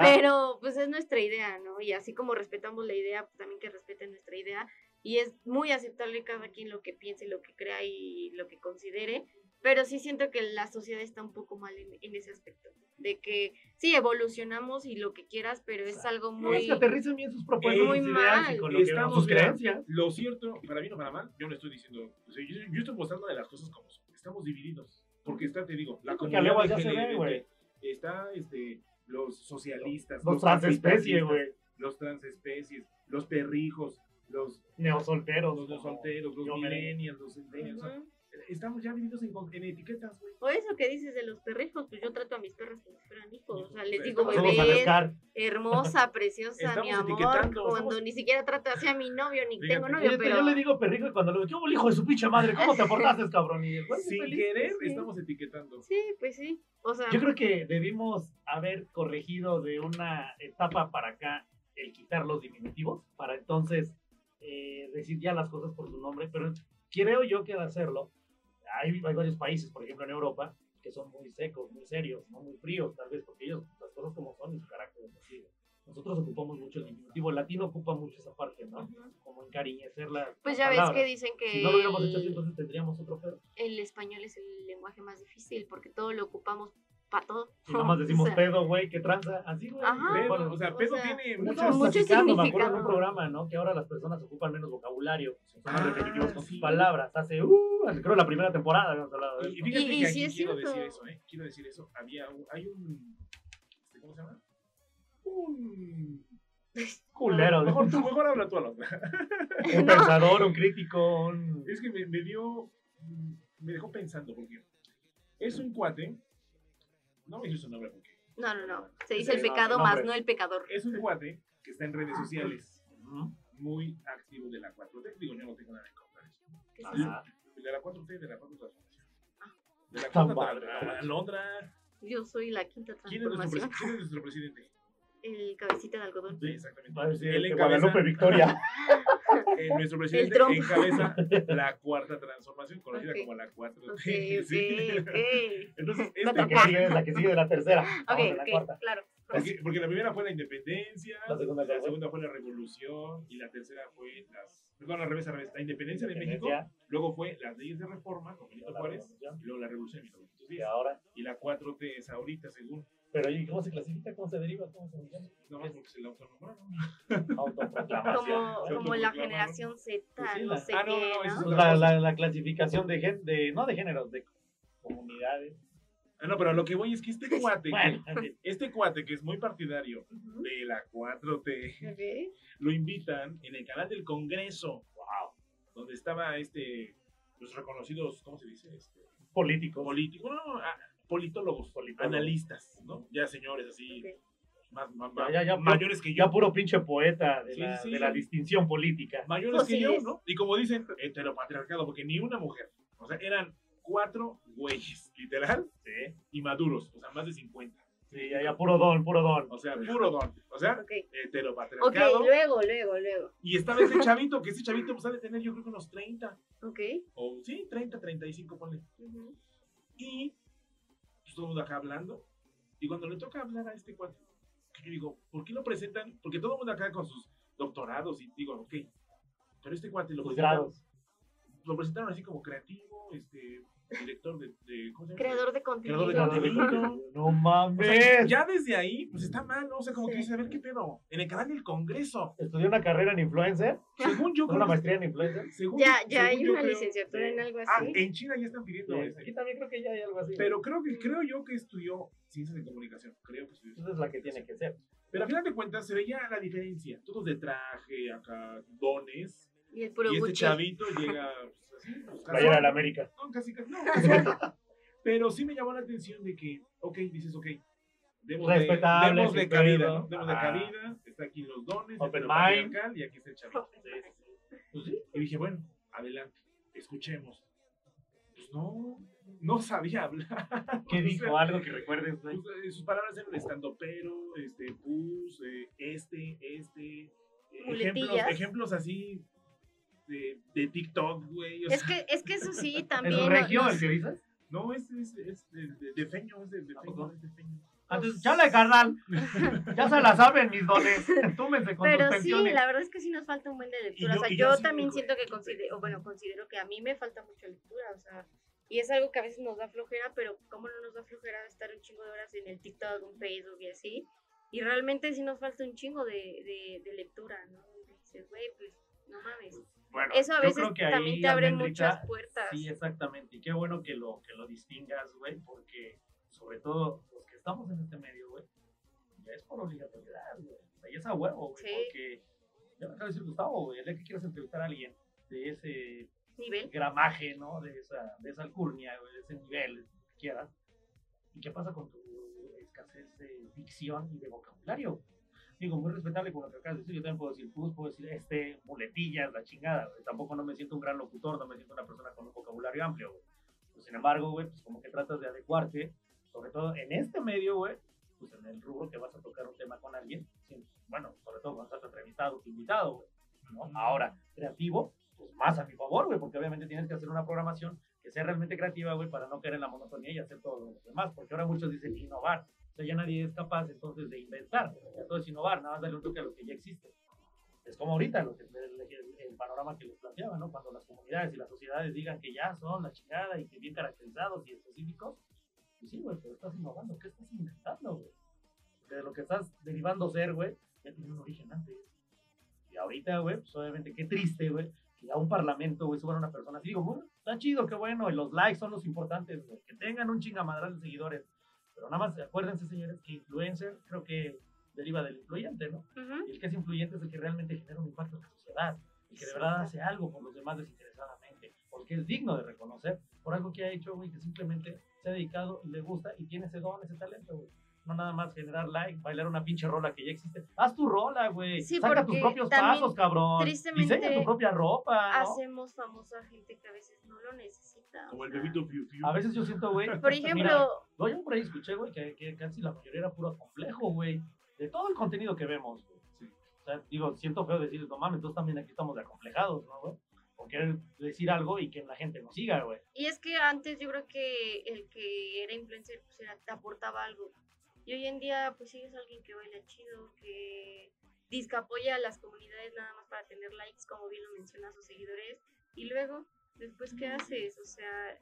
pero pues es nuestra idea, ¿no? Y así como respetamos la idea, pues también que respeten nuestra idea. Y es muy aceptable cada quien lo que piense, lo que crea y lo que considere. Pero sí siento que la sociedad está un poco mal en, en ese aspecto. De que sí, evolucionamos y lo que quieras, pero es algo No, es muy... que aterricen bien sus propuestas, Muy sus ideas y mal. con lo que, Estamos, sus mira, creencias. Lo cierto, para bien o para mal, yo no estoy diciendo. o sea, yo, yo estoy mostrando de las cosas como son. estamos divididos. Porque está, te digo, la comunidad ya se ve, LGBT, güey. está este, los socialistas, Los transespecies, capitalistas, güey. los transespecies, los perrijos, los, Neosolteros. los, los solteros, los millennials, los centennials. sea, Ujú. Estamos ya divididos en, en etiquetas, güey. O eso que dices de los perrijos, pues yo trato a mis perros como si fueran hijos. O sea, les digo, bebé, hermosa, preciosa, mi amor. Cuando estamos- ni siquiera trato así a mi novio, ni Fíjate, tengo novio, Fíjate, pero. Yo le digo perrijo y cuando le digo, ¿qué hubo, el hijo de su pinche madre? ¿Cómo te portaste, cabrón? Y güey, Sin feliz. querer sí. estamos etiquetando. Sí, pues sí. O sea, Yo creo que debimos haber corregido de una etapa para acá el quitar los diminutivos, para entonces eh, decir ya las cosas por su nombre, pero creo yo que al hacerlo, hay, hay varios países, por ejemplo en Europa, que son muy secos, muy serios, no muy fríos, tal vez porque ellos las cosas como son y su carácter es así. Nosotros ocupamos mucho el diminutivo, el latino ocupa mucho esa parte, ¿no? Ujú. Como encariñecer la pues ya ves que dicen que Si no lo hubiéramos hecho así, el, entonces tendríamos otro pedo. el español es el lenguaje más difícil porque todo lo ocupamos para todo. Nada más decimos O sea, pedo, güey, que tranza, así, güey. Bueno, o sea, o pedo sea, tiene vez mucho platicando, me acuerdo en significado. un programa, ¿no? Que ahora las personas ocupan menos vocabulario, son más Ah, repetitivos con sí. sus palabras. Hace, uh, creo la primera temporada habíamos hablado de Y, y eso. fíjate Y- y que sí aquí es quiero cierto. decir eso, ¿eh? Quiero decir eso. Había un, hay un, este, ¿cómo se llama? Un... Culero. Mejor tú, mejor habla tú a la otra. un No. pensador, un crítico, un... Es que me, me dio, me dejó pensando porque es un cuate, no me dice su nombre porque No, no, no. Se dice el pecado más, no el pecador. es un cuate que está en redes sociales, muy activo de la 4T. Digo, yo no tengo nada en contra de eso. ¿Qué es Ajá. De la 4T, de la 4 transformación. De la Tan 4 padre, no manches. Alondra. Yo soy la quinta ¿Quién es, nuestro, transformación. quién es nuestro presidente? El cabecita de algodón. Sí, exactamente. Él encabeza- Guadalupe Victoria. Eh, nuestro presidente encabeza la cuarta transformación, conocida como la 4T. Ok, Sí. ok, ok. Entonces, La este que Ajá. sigue es la que sigue de la tercera. Ok, la cuarta. claro. Porque, porque la primera fue la independencia, La segunda, la ¿cuál fue? segunda fue la revolución y la tercera fue las. Perdón, al revés, al revés. La independencia de México, luego fue las leyes de reforma con Benito la Juárez y luego la revolución de Y 1910. ahora. Y la 4T es ahorita, según. Pero ¿y cómo se clasifica? ¿Cómo se deriva? ¿Cómo se llama? No más porque se la autonombraron. Autoproclamación. Como, como la generación Z, Pues sí, no la- sé Ah, no, qué, no, no, Pues la, la, la clasificación de, gen, de, no de géneros, de comunidades. Ah, no, pero a lo que voy es que este cuate, Bueno, que, este cuate que es muy partidario de la 4T, Ok. lo invitan en el canal del Congreso. Wow. Donde estaba este, los reconocidos, ¿cómo se dice? Este, políticos. políticos, no, no, ah, politólogos, Politólogos. analistas, ¿no? Ya señores así, más, más- Ya, ya, ya, mayores que yo. Ya puro pinche poeta de, Sí, la, sí, de sí. la distinción política. mayores que yo. ¿no? Y como dicen, heteropatriarcado, porque ni una mujer. O sea, eran cuatro güeyes, literal, y maduros, o sea, más de 50. sí, ya, ya puro don, puro don. O sea, puro don. O sea, Ok. Ok, heteropatriarcado. luego, luego, luego. Y estaba ese chavito, que ese chavito pues ha de tener yo creo que unos 30, Ok. o sí, 30, 35, ponle. Ujú. Y pues, todo acá hablando. Y cuando le toca hablar a este cuate, yo digo, ¿por qué lo presentan? Porque todo el mundo acá con sus doctorados y digo, ok. Pero este cuate lo presentaron, lo presentaron así como creativo, este, director de, de ¿cómo se llama? Creador de contenido. Creador de contenido. No O sea, mames. ya desde ahí, pues está mal, ¿no? O sea, como que dice, a ver qué pedo. En el canal del Congreso. Estudió una carrera en influencer. Según yo Una maestría en influencer. según- Ya, ya hay según una creo- licenciatura en algo Ah, así. en China ya están pidiendo Sí, este. Aquí también creo que ya hay algo así. Pero creo que creo yo que estudió ciencias de comunicación. Creo que estudió. Esa es la que tiene que ser. Pero a final de cuentas se veía la diferencia. Todos de traje, acá, dones. Y el puro y este chavito llega pues, así, pues, Playera de la. América. No, casi, casi. No. Pero sí me llamó la atención de que, ok, dices, ok. Demos de, demos de cabida. ¿no? Demos de cabida. Está aquí los dones. Open mind. patriarcal, Y aquí está el chavito. Pues sí. Y dije, bueno, adelante, escuchemos. Pues no, no sabía hablar. ¿Qué O dijo? sea, Algo que recuerdes. güey. pues, eh, sus palabras eran estando pero, este, pus, eh, este, este. eh, Ejemplos, ejemplos así de, de TikTok, güey. o Es que, es que eso sí, ¿Es también. no- regio no- el que dices? No, es, es, es de, de, de feño, es de, de ¿A feño, es de feño. Antes, chale, carnal. Ya se la saben mis dones. Túmense con Pero sus sí, la verdad es que sí nos falta un buen de lectura. yo- o sea, yo, yo sí también siento que considero, bueno, considero que a mí me falta mucha lectura, o sea, y es algo que a veces nos da flojera, pero ¿cómo no nos da flojera estar un chingo de horas en el TikTok, en Facebook y así? Y realmente sí nos falta un chingo de, de, de lectura, ¿no? Y dices, güey, pues No mames. Bueno, Eso a yo veces creo que ahí, también te abre Almendrita, muchas puertas. Sí, exactamente. Y qué bueno que lo, que lo distingas, güey, porque sobre todo los que estamos en este medio, güey, ya es por obligatoriedad, güey. Ya es a huevo, güey, Sí. porque ya me acaba de decir Gustavo, güey, el día que quieras entrevistar a alguien de ese Nivel. gramaje, ¿no? De esa, de esa alcurnia, güey, de ese nivel, que quieras. ¿Y qué pasa con tu escasez de dicción y de vocabulario? Digo, muy respetable con lo que acabas de decir. Yo también puedo decir pus, puedo decir este, muletillas, la chingada. güey. Tampoco no me siento un gran locutor, no me siento una persona con un vocabulario amplio, güey. Pues, sin embargo, güey, pues como que tratas de adecuarte, sobre todo en este medio, güey, pues en el rubro que vas a tocar un tema con alguien. bueno, sobre todo cuando estás entrevistado, invitado, güey. ¿no? Ahora, creativo, pues más a mi favor, güey, porque obviamente tienes que hacer una programación que sea realmente creativa, güey, para no caer en la monotonía y hacer todo lo demás, porque ahora muchos dicen innovar, ya nadie es capaz entonces de inventar, ya todo es innovar, nada más darle un toque a lo que ya existe. Es como ahorita lo que, el panorama que les planteaba, ¿no? Cuando las comunidades y las sociedades digan que ya son la chingada y que bien caracterizados y específicos, pues sí, güey, pero estás innovando, ¿qué estás inventando, güey? Porque de lo que estás derivando ser, güey, ya tiene un origen antes. Y ahorita, güey, pues obviamente qué triste, güey, que a un parlamento, güey, suban una persona así. Digo, bueno, está chido, qué bueno, y los likes son los importantes, güey, que tengan un chingamadral de seguidores. Pero nada más acuérdense, señores, que influencer creo que deriva del influyente, ¿no? Y el que es influyente es el que realmente genera un impacto en la sociedad, el que de verdad hace algo por los demás desinteresadamente, porque es digno de reconocer por algo que ha hecho, güey, que simplemente se ha dedicado y le gusta y tiene ese don, ese talento, güey. No nada más generar like, bailar una pinche rola que ya existe. Haz tu rola, güey. Sí, Saca tus propios pasos, cabrón. tristemente, Diseña tu propia ropa, ¿no? Hacemos famoso a gente que a veces no lo necesita. Como o el bebito Fiu Fiu. A veces yo siento, güey. Por mira, ejemplo, No, yo por ahí escuché, güey, que, que casi la mayoría era puro complejo, güey. De todo el contenido que vemos, güey. O sea, digo, siento feo decir, no mames, entonces también aquí estamos de acomplejados, ¿no, güey? Por querer decir algo y que la gente nos siga, güey. Y es que antes yo creo que el que era influencer pues era, te aportaba algo. Y hoy en día pues sigues a alguien que baila chido, que disque apoya a las comunidades nada más para tener likes, como bien lo menciona a sus seguidores. Y luego, después, ¿qué haces? O sea, eh,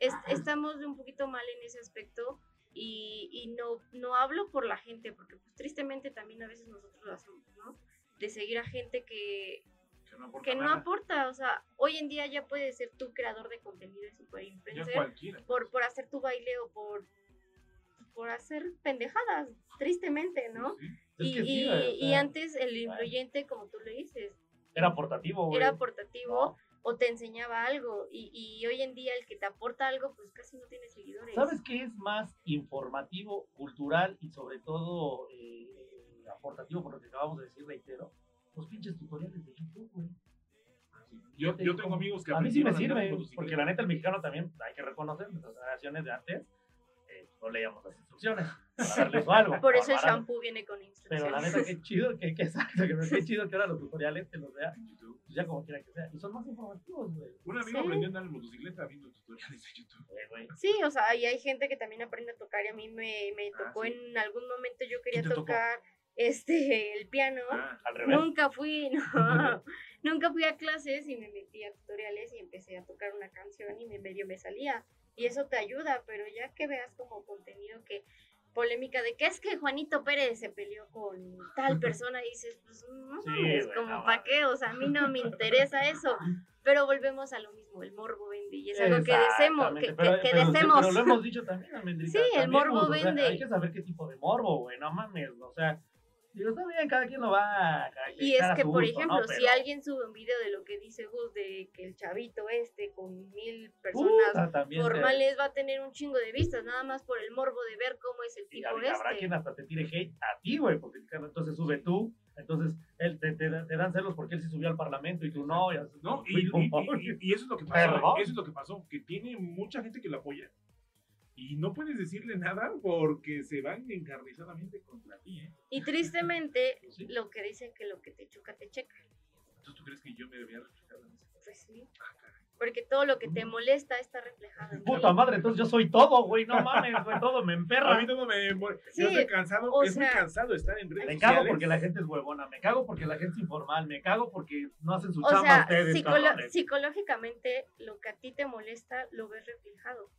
es- estamos de un poquito mal en ese aspecto y, y no, no hablo por la gente, porque pues tristemente también a veces nosotros lo hacemos, ¿no? De seguir a gente que, Que no aporta que no nada. aporta, o sea, hoy en día ya puedes ser tu creador de contenido super influencer por, por hacer tu baile o por, por hacer pendejadas, tristemente, ¿no? Sí. Es y, sí, y- y antes el influyente, como tú le dices, Era portativo, güey. era aportativo o te enseñaba algo y, y hoy en día el que te aporta algo pues casi no tiene seguidores. ¿Sabes qué es más informativo, cultural y sobre todo eh, aportativo por lo que acabamos de decir, reitero? Los pinches tutoriales de YouTube, güey. Yo, yo tengo amigos que A mí sí me sirve, porque la neta el mexicano también, hay que reconocer, nuestras generaciones de antes, no leíamos las instrucciones para darles algo. Por eso el shampoo viene con Pero la instrucciones. neta, qué chido, que, que exacto, que qué chido que ahora los tutoriales te los vea, en YouTube. pues ya como quiera que sea. Y son más informativos, güey. Un amigo Sí. aprendió a andar en motocicleta viendo tutoriales de YouTube. Eh. Sí, o sea, y hay gente que también aprende a tocar y a mí me, me Ah, tocó sí. en algún momento yo quería te tocó? tocar este el piano. Ah, Al revés. Nunca fui, no, nunca fui a clases y me metí a tutoriales y empecé a tocar una canción y me medio me salía. Y eso te ayuda, pero ya que veas como contenido que polémica de que es que Juanito Pérez se peleó con tal persona y dices, pues no Sí, güey, como para qué, o sea, a mí no me interesa eso. Pero volvemos a lo mismo, el morbo vende y es algo que deseamos, que, Exactamente, que, pero- que pero- deseemos. Pero lo hemos dicho también, Almendrita, Sí, el morbo o sea, vende. hay que saber qué tipo de morbo, güey, no mames, o sea, digo, está bien, cada quien lo va a Y es que, por gusto, ejemplo, ¿no? si alguien sube un video de lo que dice Gus, de que el chavito este con mil personas puta, formales va a tener un chingo de vistas, nada más por el morbo de ver cómo es el y tipo habrá habrá este. quien hasta te tire hate a ti, güey, porque entonces sube tú, entonces él te, te, te dan celos porque él sí subió al parlamento y tú no, y así, No, y, eso es lo que pasó. Perdón. Eso es lo que pasó, que tiene mucha gente que lo apoya. Y no puedes decirle nada porque se van encarnizadamente contra ti, ¿eh? Y tristemente, sí. lo que dicen que lo que te choca, te checa. Entonces, ¿tú crees que yo me debía reflejar en eso? Pues sí. Porque todo lo que te molesta está reflejado en ti. Puta madre, entonces yo soy todo, güey, no mames, güey, todo me A emperra. mí no me... Sí, yo estoy cansado, o es muy sea, cansado estar en redes Me sociales. cago porque la gente es huevona, me cago porque la gente es informal, me cago porque no hacen su O chamba sea, ustedes, psicolo- psicológicamente, lo que a ti te molesta, lo ves reflejado.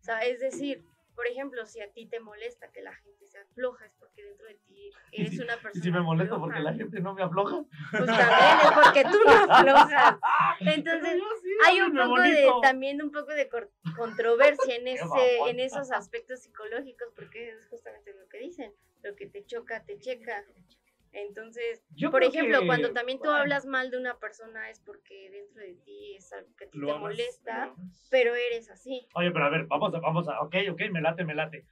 O sea, es decir, por ejemplo, si a ti te molesta que la gente sea floja, es porque dentro de ti eres una Yo Y si me molesto porque la gente no me afloja. Pues también es porque tú no aflojas. Entonces, hay un poco de, también un poco de controversia en, ese, en esos aspectos psicológicos, porque es justamente lo que dicen, lo que te choca, te checa. Entonces, Yo por ejemplo, que- cuando también tú bueno, hablas mal de una persona es porque dentro de ti es algo que te amas, molesta, amas. pero eres así. Oye, pero a ver, vamos a, vamos a, ok, ok, me late, me late.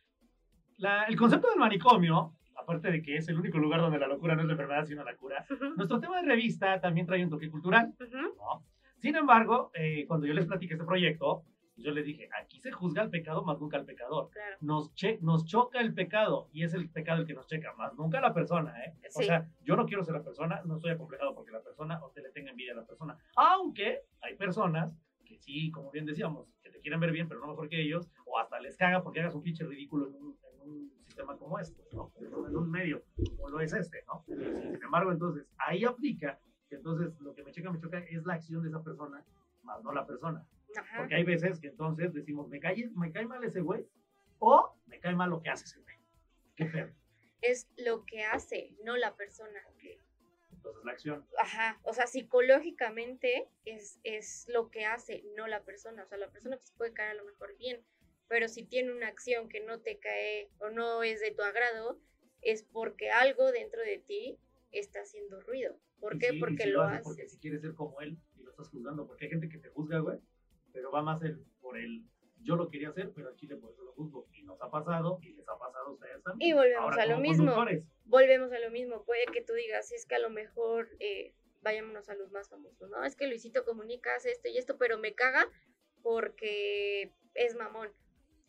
La- el concepto del manicomio, aparte de que es el único lugar donde la locura no es la enfermedad, sino la cura, nuestro tema de revista también trae un toque cultural, Ujú. ¿no? Sin embargo, eh, cuando yo les platiqué este proyecto, yo les dije, aquí se juzga al pecado más nunca al pecador. Claro. Nos, che- nos choca el pecado y es el pecado el que nos checa, más nunca la persona, ¿eh? O Sí. sea, yo no quiero ser la persona, no estoy acomplejado porque la persona o te le tenga envidia a la persona. Aunque hay personas que sí, como bien decíamos, que te quieren ver bien, pero no mejor que ellos, o hasta les caga porque hagas un pinche ridículo en un, en un sistema como este, ¿no? En un medio como lo es este, ¿no? Sin embargo, entonces, ahí aplica que entonces lo que me checa, me choca es la acción de esa persona, más no la persona. Ajá. Porque hay veces que entonces decimos, me cae, me cae mal ese güey, o me cae mal lo que hace ese güey. Qué feo. Es lo que hace, no la persona que Entonces la acción. Ajá, o sea, psicológicamente es, es lo que hace, no la persona. O sea, la persona pues, puede caer a lo mejor bien, pero si tiene una acción que no te cae o no es de tu agrado, es porque algo dentro de ti está haciendo ruido. ¿Por qué? sí, porque sí lo haces Porque si quieres ser como él y lo estás juzgando, porque hay gente que te juzga, güey, pero va más el, por el, yo lo quería hacer, pero al chile por eso lo juzgo. Y nos ha pasado, y les ha pasado a ustedes también. Y volvemos Ahora, a lo mismo. Volvemos a lo mismo. Puede que tú digas, es que a lo mejor eh, vayámonos a los más famosos, ¿no? Es que Luisito comunica, hace esto y esto, pero me caga porque es mamón.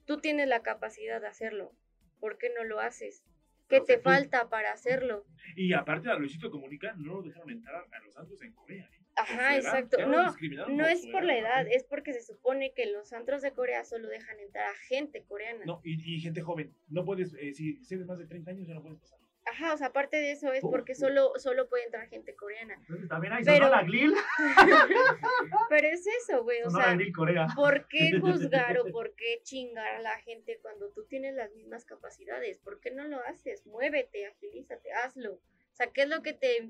Tú tienes la capacidad de hacerlo. ¿Por qué no lo haces? ¿Qué Pero te tú- falta para hacerlo? Y aparte a Luisito Comunica no lo dejaron entrar a los Santos en Corea. ¿eh? Ajá, exacto. No, no es por la edad, es porque se supone que los antros de Corea solo dejan entrar a gente coreana. No, y, y gente joven. No puedes, eh, si tienes más de 30 años ya no puedes pasar. Ajá, o sea, aparte de eso es porque solo, solo puede entrar gente coreana. Entonces también hay Pero- Sonora Glil, Pero es eso, güey, o sea, Corea. ¿por qué juzgar o por qué chingar a la gente cuando tú tienes las mismas capacidades? ¿Por qué no lo haces? Muévete, agilízate, hazlo. O sea, ¿qué es lo que te,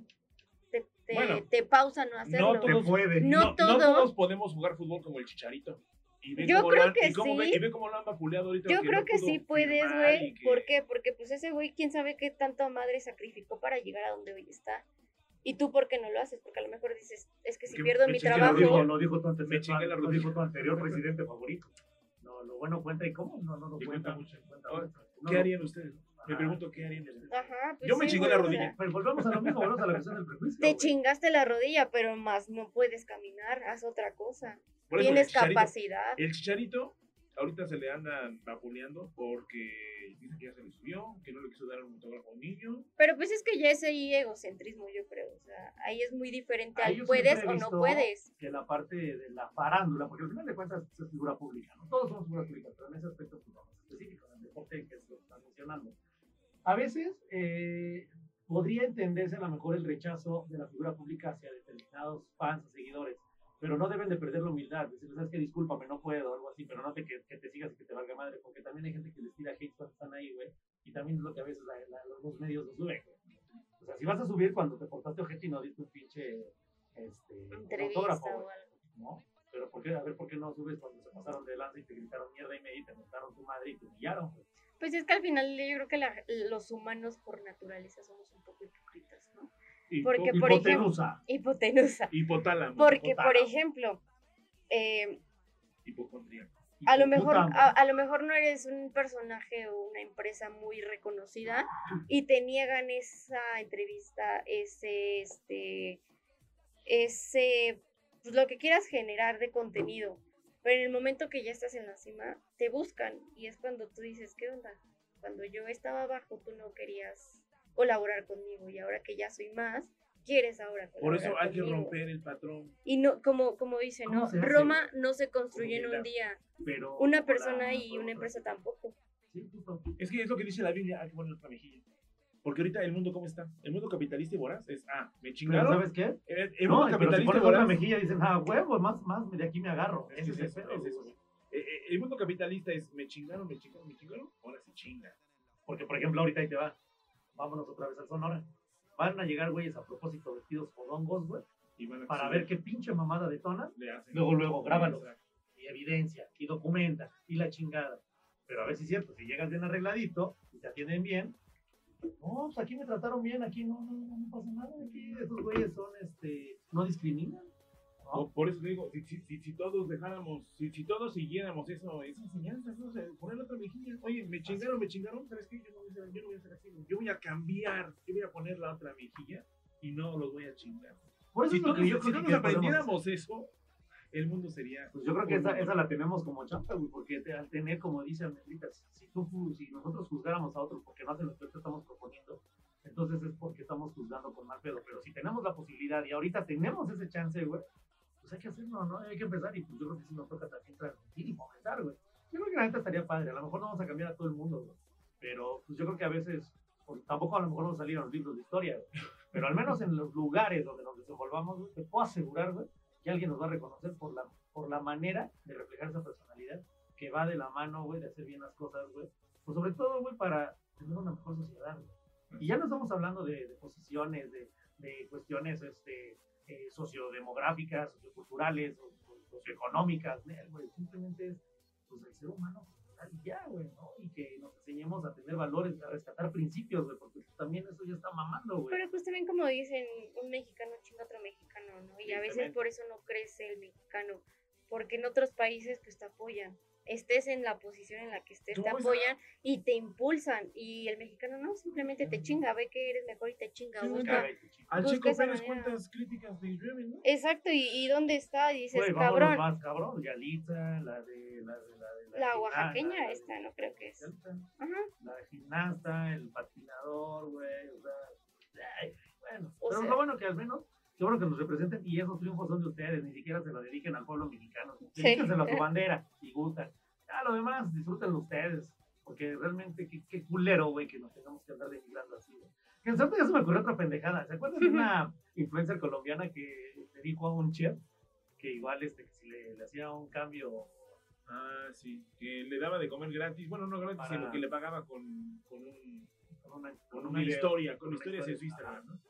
te, Bueno, te pausa no hacerlo? No todos, puede. No todo. todos podemos jugar fútbol como el Chicharito. Yo creo han- que y cómo sí. y ve cómo lo han vapuleado ahorita. Yo que creo no que sí puedes, güey. que- ¿Por qué? Porque pues ese güey, quién sabe qué tanto madre sacrificó para llegar a donde hoy está. ¿Y tú por qué no lo haces? Porque a lo mejor dices, es que si Porque pierdo mi la Lo dijo, trabajo, lo dijo tu anterior, la lo dijo tu anterior presidente favorito. No, lo bueno cuenta y cómo no, no lo cuenta cuenta mucho. cuenta. No, ¿Qué no. harían ustedes? Me pregunto, ¿qué harían ustedes? ajá, pues Yo me sí, chingué la rodilla. Pero volvemos a lo mismo, volvemos a la cuestión del prejuicio. Te güey. chingaste la rodilla, pero más no puedes caminar, haz otra cosa. El Tienes Chicharito- capacidad. El Chicharito, ahorita se le andan vapuleando porque dice que ya se le subió, que no le quiso dar un autógrafo a un niño. Pero pues es que ya es ahí egocentrismo, yo creo. O sea, ahí es muy diferente al puedes o no puedes. Que la parte de la farándula, porque al final de cuentas es figura pública, ¿no? Todos somos figuras públicas, pero en ese aspecto pues, no, más específico, en el deporte que es lo que están mencionando. A veces eh, podría entenderse a lo mejor el rechazo de la figura pública hacia determinados fans o seguidores, pero no deben de perder la humildad, decirles, sabes que discúlpame, no puedo, algo así, pero no te que, que te sigas y que te valga madre, porque también hay gente que les tira hate cuando están ahí, güey, y también es lo que a veces la- la- los, medios lo suben, güey. O sea, si vas a subir cuando te portaste ojete y no diste un pinche este, autógrafo. ¿no? Pero ¿por qué? A ver, ¿por qué no subes cuando se pasaron de lanza y te gritaron mierda y media y te montaron tu madre y te humillaron? güey? Pues es que al final yo creo que la- los humanos por naturaleza somos un poco hipócritas, ¿no? Porque, por ejemplo, Hipotenusa. hipotenusa. Hipotálamo. Porque, por ejemplo, eh, a lo mejor a lo mejor no eres un personaje o una empresa muy reconocida y te niegan esa entrevista, ese, este, ese, pues lo que quieras generar de contenido. Pero en el momento que ya estás en la cima, te buscan y es cuando tú dices, ¿qué onda? Cuando yo estaba abajo, tú no querías colaborar conmigo y ahora que ya soy más, quieres ahora Por eso hay que conmigo. romper el patrón. Y no, como, como dice, ¿Cómo ¿no? Roma no se construye en un día. Pero Una persona y una empresa tampoco. Sí. Es que es lo que dice la Biblia, hay que poner otra mejilla. Porque ahorita el mundo, ¿cómo está? El mundo capitalista y voraz es, ah, me Pero chingaron. ¿sabes qué? El, el No, mundo pero si capitalista y voraz. mejilla dicen, ah, huevo, más, más, de aquí me agarro. Es Ese es eso, el es eso. Eh, eh, el mundo capitalista es, me chingaron, me chingaron, me chingaron, ahora se chinga. Porque, por ejemplo, ahorita ahí te va. Vámonos otra vez al Sonora. van a llegar güeyes a propósito vestidos fodongos, güey, para ver qué pinche mamada detona. le hacen. Luego, luego, grábalo. Y evidencia y documenta y la chingada. Pero a ver si es cierto, si llegas bien arregladito y te atienden bien, no, pues aquí me trataron bien, aquí no, no, no, no pasa nada, aquí esos güeyes son, este, no discriminan. ¿no? Por, eso digo, si, si, si, si todos dejáramos, si, si todos siguiéramos eso, esa enseñanza, ¿no? O sea, poner otra mejilla. Oye, me chingaron, me chingaron, ¿sabes qué? Yo no, voy a ser, yo no voy a ser así. Yo voy a cambiar, yo voy a poner la otra mejilla y no los voy a chingar. Por eso Si es lo que yo si hacer. aprendiéramos eso, el mundo sería. Pues yo creo que esa, esa la tenemos como chamba, güey, porque te- al tener, como dice Amelita, si, tú, si nosotros juzgáramos a otros porque no hacen lo que estamos proponiendo, entonces es porque estamos juzgando con mal pedo. Pero si tenemos la posibilidad y ahorita tenemos ese chance, güey, pues hay que hacerlo, ¿no? Hay que empezar y pues yo creo que sí nos toca también transmitir y fomentar, güey. Yo creo que la neta estaría padre. A lo mejor no vamos a cambiar a todo el mundo, güey. Pero pues yo creo que a veces, pues, tampoco a lo mejor nos salieron los libros de historia, güey. Pero al menos en los lugares donde nos desenvolvamos, güey, te puedo asegurar, güey, que alguien nos va a reconocer por la, por la manera de reflejar esa personalidad que va de la mano, güey, de hacer bien las cosas, güey. Pues sobre todo, güey, para tener una mejor sociedad, güey. Y ya no estamos hablando de, posiciones, de, de cuestiones este, eh, sociodemográficas, socioculturales, o, o socioeconómicas, ¿no, güey. Simplemente es, pues, el ser humano y ya, güey, ¿no? Y que nos enseñemos a tener valores, a rescatar principios, güey, porque también eso ya está mamando, güey. Pero pues también como dicen, un mexicano chinga otro mexicano, ¿no? Y a veces por eso no crece el mexicano, porque en otros países pues te apoyan. Estés en la posición en la que estés, te apoyan y te impulsan. Y el mexicano no, simplemente te chinga, ve que eres mejor y te chinga. Busca-. Al chico Pérez. ¿cuántas críticas le llueven, no? Exacto, ¿y, y dónde está? Y dices, vámonos cabrón, más cabrón, Yalitza, la de la, de, la, oaxaqueña la- esta, no creo que es. Ajá. la gimnasta, el patinador, güey, o sea, ay, bueno, O pero sea- lo bueno que al menos, qué bueno que nos representen y esos triunfos son de ustedes, ni siquiera se lo dediquen al pueblo mexicano, Sí. dedíquenselo a su bandera y gustan, ya lo demás disfrútenlo ustedes, porque realmente qué, qué culero, güey, que nos tengamos que andar denigrando así, güey. Que en cierto ya se me ocurrió otra pendejada, ¿se acuerdan de una influencer colombiana que le dijo a un chef que igual este, que si le, le hacía un cambio Ah, sí, que le daba de comer gratis, bueno, no gratis, Para- sino que le pagaba con, con, un, con una, con un una video, historia, con con una historias en su historia. Instagram, ¿no?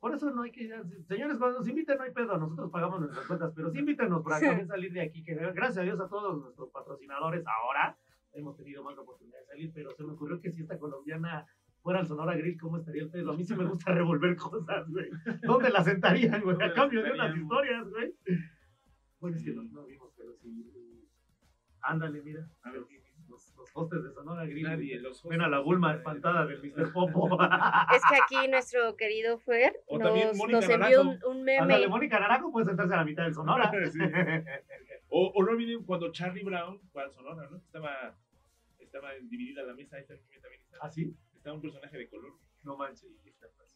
Por eso no hay que. Señores, cuando nos inviten, no hay pedo. Nosotros pagamos nuestras cuentas, pero sí invítenos para también salir de aquí. Que gracias a Dios a todos nuestros patrocinadores ahora hemos tenido más oportunidad de salir. Pero se me ocurrió que si esta colombiana fuera al Sonora Grill, ¿cómo estaría el pedo? A mí sí me gusta revolver cosas, güey. ¿Dónde la sentarían, güey? ¿Dónde A la cambio de unas sentarían? historias, güey. Bueno, es que no, no vimos, pero sí. Ándale, mira. A ver, Los, los hostes de Sonora Grill. nadie, los Ven a la Bulma espantada del Mr. Popo. Es que aquí nuestro querido Fer O nos, envió un, meme. Ándale, Mónica Naranjo puede sentarse a la mitad del Sonora. Sí. O, o no olviden cuando Charlie Brown fue al Sonora, ¿no? Estaba, estaba dividida la mesa, esta también estaba, ¿Ah, sí? estaba un personaje de color. No manches.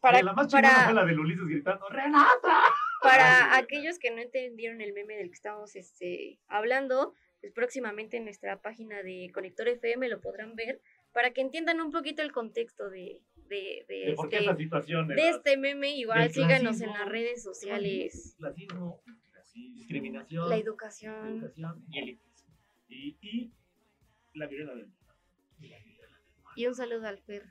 Para- la más para- fue la de Ulises gritando, ¡Renata! Para Ay, aquellos que no entendieron el meme del que estamos este, hablando, pues próximamente en nuestra página de Conector FM lo podrán ver para que entiendan un poquito el contexto de, de, de ¿De por qué este, esta situación? de este meme. Igual síganos en clasismo, las redes sociales. Clasismo, discriminación, La educación. educación y elitismo. Y, y la viruela del Y un saludo al Fer.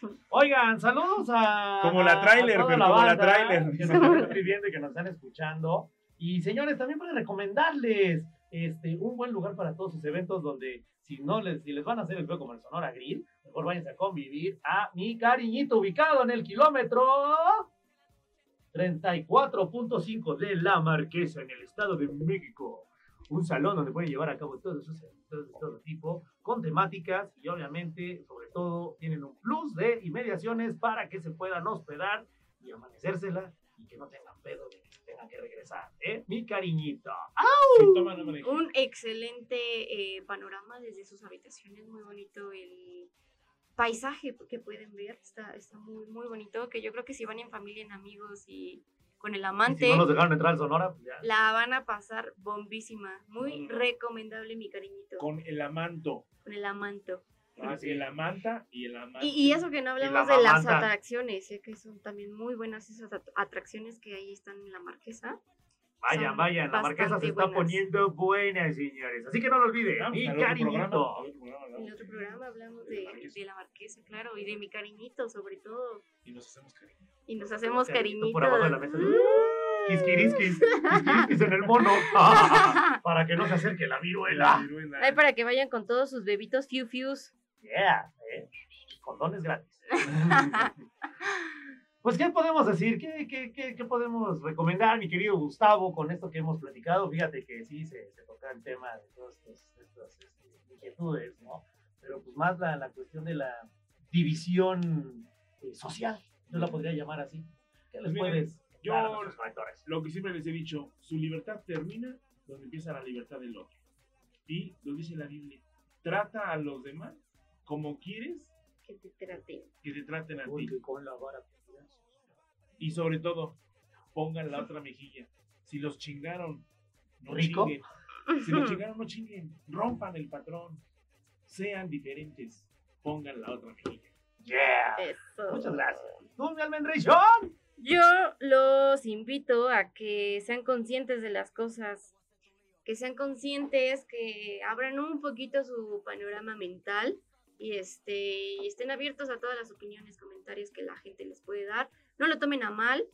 Oigan, saludos a. Como la toda pero la como la banda tráiler. Que nos están pidiendo y que nos están escuchando. Y señores, también para recomendarles este, un buen lugar para todos sus eventos donde si no les, si les van a hacer el juego como el Sonora Grill, mejor váyanse a convivir a mi cariñito ubicado en el kilómetro 34.5 de La Marquesa en el Estado de México. Un salón donde pueden llevar a cabo todos esos eventos de todo tipo, con temáticas y obviamente, sobre todo, tienen un plus de inmediaciones para que se puedan hospedar y amanecérsela y que no tengan pedo de que tengan que regresar. ¿eh? Mi cariñito. Toma, no Un excelente eh, panorama desde sus habitaciones, muy bonito el paisaje que pueden ver, está, está muy, muy bonito, que yo creo que si van en familia, en amigos y con el Y amante, Si no nos dejaron entrar al Sonora, pues ya. la van a pasar bombísima, muy Mm. recomendable mi cariñito, con, Con el amanto. el amanto. Ah, sí, el amanta y el amante. Y, y eso que no hablamos la de las atracciones, sé que son también muy buenas esas at- atracciones que ahí están en la marquesa. Vayan, Son vayan, la marquesa se está buenas. poniendo buena, señores. Así que no lo olviden, mi cariñito. En el otro programa hablamos De de, la marquesa. la claro, y de mi cariñito, sobre todo. Y nos hacemos cariño. Y nos hacemos cariñitos. Por abajo de la mesa. Quisquirisquis, quisquirisquis en el mono. Para que no se acerque la viruela. viruela. Ay, para que vayan con todos sus bebitos fiu fius. Yeah, eh. Condones gratis. Pues, ¿qué podemos decir? ¿Qué, qué, qué, qué podemos recomendar, mi querido Gustavo, con esto que hemos platicado? Fíjate que sí se, se toca el tema de todas estas, estas, este, inquietudes, ¿no? Pero pues más la, la cuestión de la división eh, social, yo la podría llamar así. ¿Qué les Miren, puedes yo- a? Lo que siempre les he dicho, su libertad termina donde empieza la libertad del otro. Y lo dice la Biblia, trata a los demás como quieres Que te traten. que te traten a ti. Con la vara. Y sobre todo, pongan la otra mejilla. Si los chingaron, no ¿Rico? chinguen. Si los chingaron, no chinguen. Rompan el patrón. Sean diferentes. Pongan la otra mejilla. Yeah. Eso. Muchas gracias. ¿Tú, mi almendración? Yo los invito a que sean conscientes de las cosas, que sean conscientes, que abran un poquito su panorama mental y este y estén abiertos a todas las opiniones, comentarios que la gente les puede dar. No lo tomen a mal,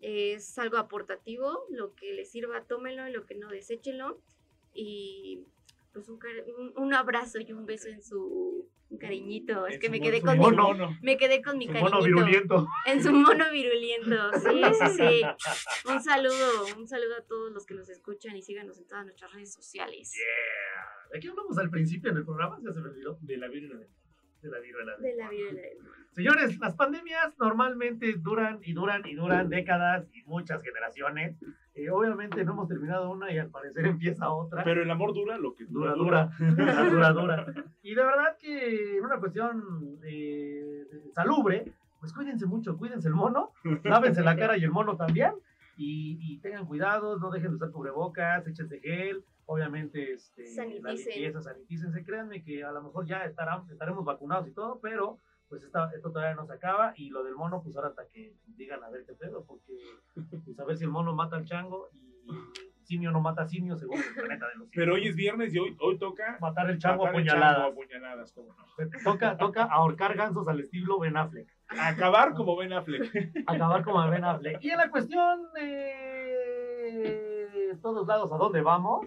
es algo aportativo, lo que les sirva, tómenlo, y lo que no, deséchenlo. Y pues un, un, un abrazo y un beso en su un cariñito. Es que me quedé con mono. mi, mono. me quedé con mi cariñito. mono virulento. En su mono virulento, sí, sí, sí. Un saludo, un saludo a todos los que nos escuchan y síganos en todas nuestras redes sociales. Yeah. ¿De qué hablamos al principio en el programa? Ya se me olvidó. De la viruela. De la viruela. De la viruela del. Señores, las pandemias normalmente duran y duran y duran décadas y muchas generaciones. Eh, obviamente no hemos terminado una y al parecer empieza otra. Pero el amor dura lo que dura, dura, dura, dura, dura. Y de verdad que en una cuestión eh, salubre, pues cuídense mucho, cuídense el mono, lávense la cara y el mono también. Y, y tengan cuidado, no dejen de usar cubrebocas, échense gel, obviamente este, la Saniticen. limpieza, sanitícense. Créanme que a lo mejor ya estarán, estaremos vacunados y todo, pero pues esta- esto todavía no se acaba. Y lo del mono, pues ahora hasta que digan a ver qué pedo, porque pues a ver si el mono mata al chango y simio no mata a simio según el planeta de los simios. Pero hoy es viernes y hoy, hoy toca matar el chango a matar puñaladas. a puñaladas, cómo no. Toca, toca ahorcar gansos al estilo Ben Affleck. Acabar como Ben Affleck. Acabar como Ben Affleck. Y en la cuestión de todos lados a dónde vamos,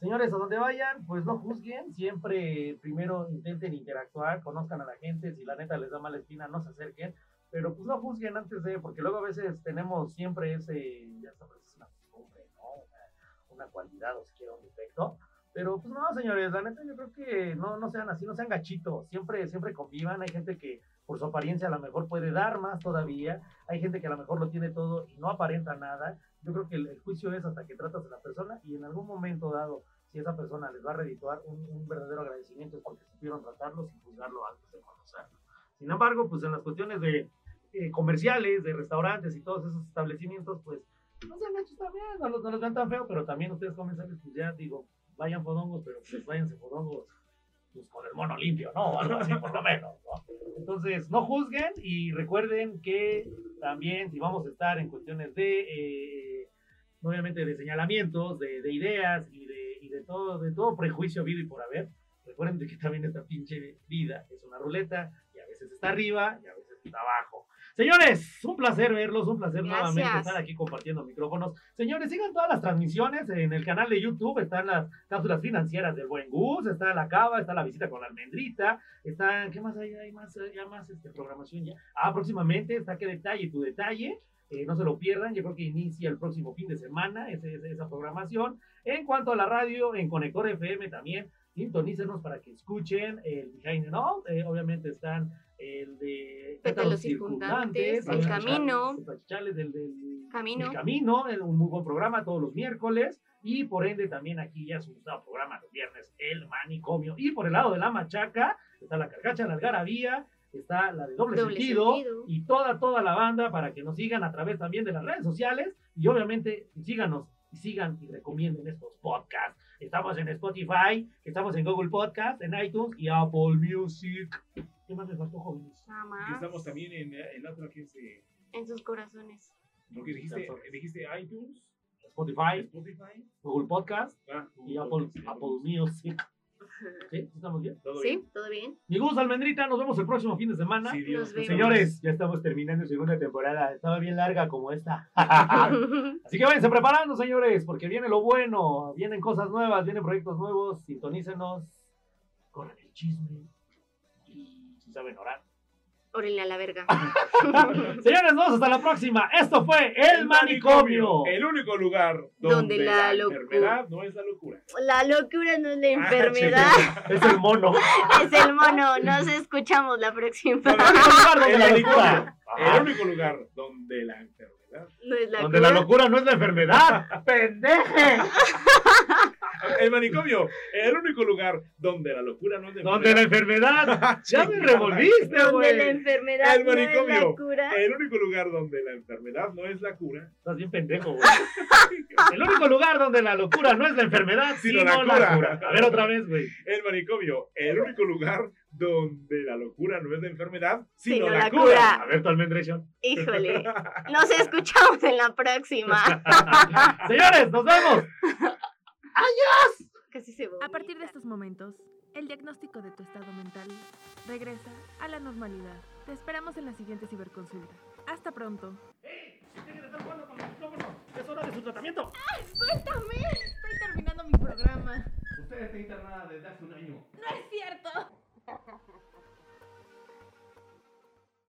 señores, a donde vayan, pues no juzguen, siempre primero intenten interactuar, conozcan a la gente, si la neta les da mala espina, no se acerquen, pero pues no juzguen antes de, porque luego a veces tenemos siempre ese, ya sabes, es una costumbre, ¿no? Una, una cualidad o siquiera un defecto. Pero pues no, señores, la neta yo creo que no, no sean así, no sean gachitos, siempre, siempre convivan, hay gente que por su apariencia a lo mejor puede dar más todavía, hay gente que a lo mejor lo tiene todo y no aparenta nada, yo creo que el, el juicio es hasta que tratas a la persona y en algún momento dado, si esa persona les va a redituar un, un verdadero agradecimiento es porque supieron tratarlo sin juzgarlo antes de conocerlo. Sin embargo, pues en las cuestiones de eh, comerciales, de restaurantes y todos esos establecimientos, pues no sean hechos también, no los, no los vean tan feo, pero también ustedes comensales, pues ya digo, vayan fodongos, pero pues váyanse fodongos pues con el mono limpio, ¿no? O algo así, por lo menos, ¿no? Entonces, no juzguen y recuerden que también si vamos a estar en cuestiones de, eh, obviamente, de señalamientos, de, de ideas y de, y de todo, de todo prejuicio habido y por haber, recuerden de que también esta pinche vida es una ruleta y a veces está arriba y a veces está abajo. Señores, un placer verlos, un placer Gracias. nuevamente estar aquí compartiendo micrófonos. Señores, sigan todas las transmisiones en el canal de YouTube, están las cápsulas financieras del Buen Gus, está la cava, está la visita con la almendrita, está, ¿qué más hay? Hay más, ya más este, programación ya. Ah, próximamente está qué detalle, tu detalle. Eh, no se lo pierdan, yo creo que inicia el próximo fin de semana ese- esa programación. En cuanto a la radio, en Conector FM también, sintonícenos para que escuchen el Behind the Note. Eh, obviamente están el de Pétalos circundantes, El los Camino. los del, del Camino. El Camino, el- un muy buen programa todos los miércoles. Y por ende también aquí ya su programa los viernes, el manicomio. Y por el lado de la machaca está la carcacha, la algarabía, está la de doble, Doble sentido, sentido. y toda, toda la banda para que nos sigan a través también de las redes sociales y obviamente síganos y sigan y recomienden estos podcasts. Estamos en Spotify, estamos en Google Podcast, en iTunes y Apple Music. ¿Qué más les faltó, jóvenes? Nada Que más. estamos también en, en la otra que es de- En sus corazones. Porque dijiste, dijiste iTunes, Spotify, Spotify. Google Podcast Ah, y Google Apple, Podcast, Apple Music. ¿Sí? ¿Estamos bien? ¿Todo bien? ¿Sí? ¿Todo bien? Mi Gus Almendrita, nos vemos el próximo fin de semana. Sí, Dios. Nos vemos. Señores, ya estamos terminando segunda temporada. Estaba bien larga como esta. Así que váyanse preparando, señores, porque viene lo bueno. Vienen cosas nuevas, vienen proyectos nuevos. Sintonícenos, corren el chisme y saben orar. Órenle a la verga. Señores, nos vemos hasta la próxima. Esto fue El Manicomio. El único lugar Donde donde, la la, enfermedad no es la locura. La locura no es la Ah, enfermedad, Es el mono. es el mono. Nos escuchamos la próxima. No, no, El lugar donde El la manicomio. locura. El único lugar donde la enfermedad. No es la Donde la cura. locura no es la enfermedad. ¡Pendeje! El manicomio. El único lugar donde la locura no es la Donde la enfermedad. Ya me revolviste, Donde la güey. enfermedad El no es la manicomio. cura. El único lugar donde la enfermedad no es la cura. Estás bien pendejo, güey. El único lugar donde la locura no es la enfermedad, Sino sino, la la, cura. cura. A ver otra vez, güey. El manicomio. El único lugar donde la locura no es la enfermedad, sino, Sino la, la cura. cura. A ver tu almendration. Híjole. Nos escuchamos en la próxima. Señores, nos vemos. Casi se A partir de estos momentos, el diagnóstico de tu estado mental regresa a la normalidad. Te esperamos en la siguiente ciberconsulta. Hasta pronto. Es hora de su tratamiento. ¡Suéltame! Estoy terminando mi programa. Usted está internada desde hace un año. ¡No es cierto!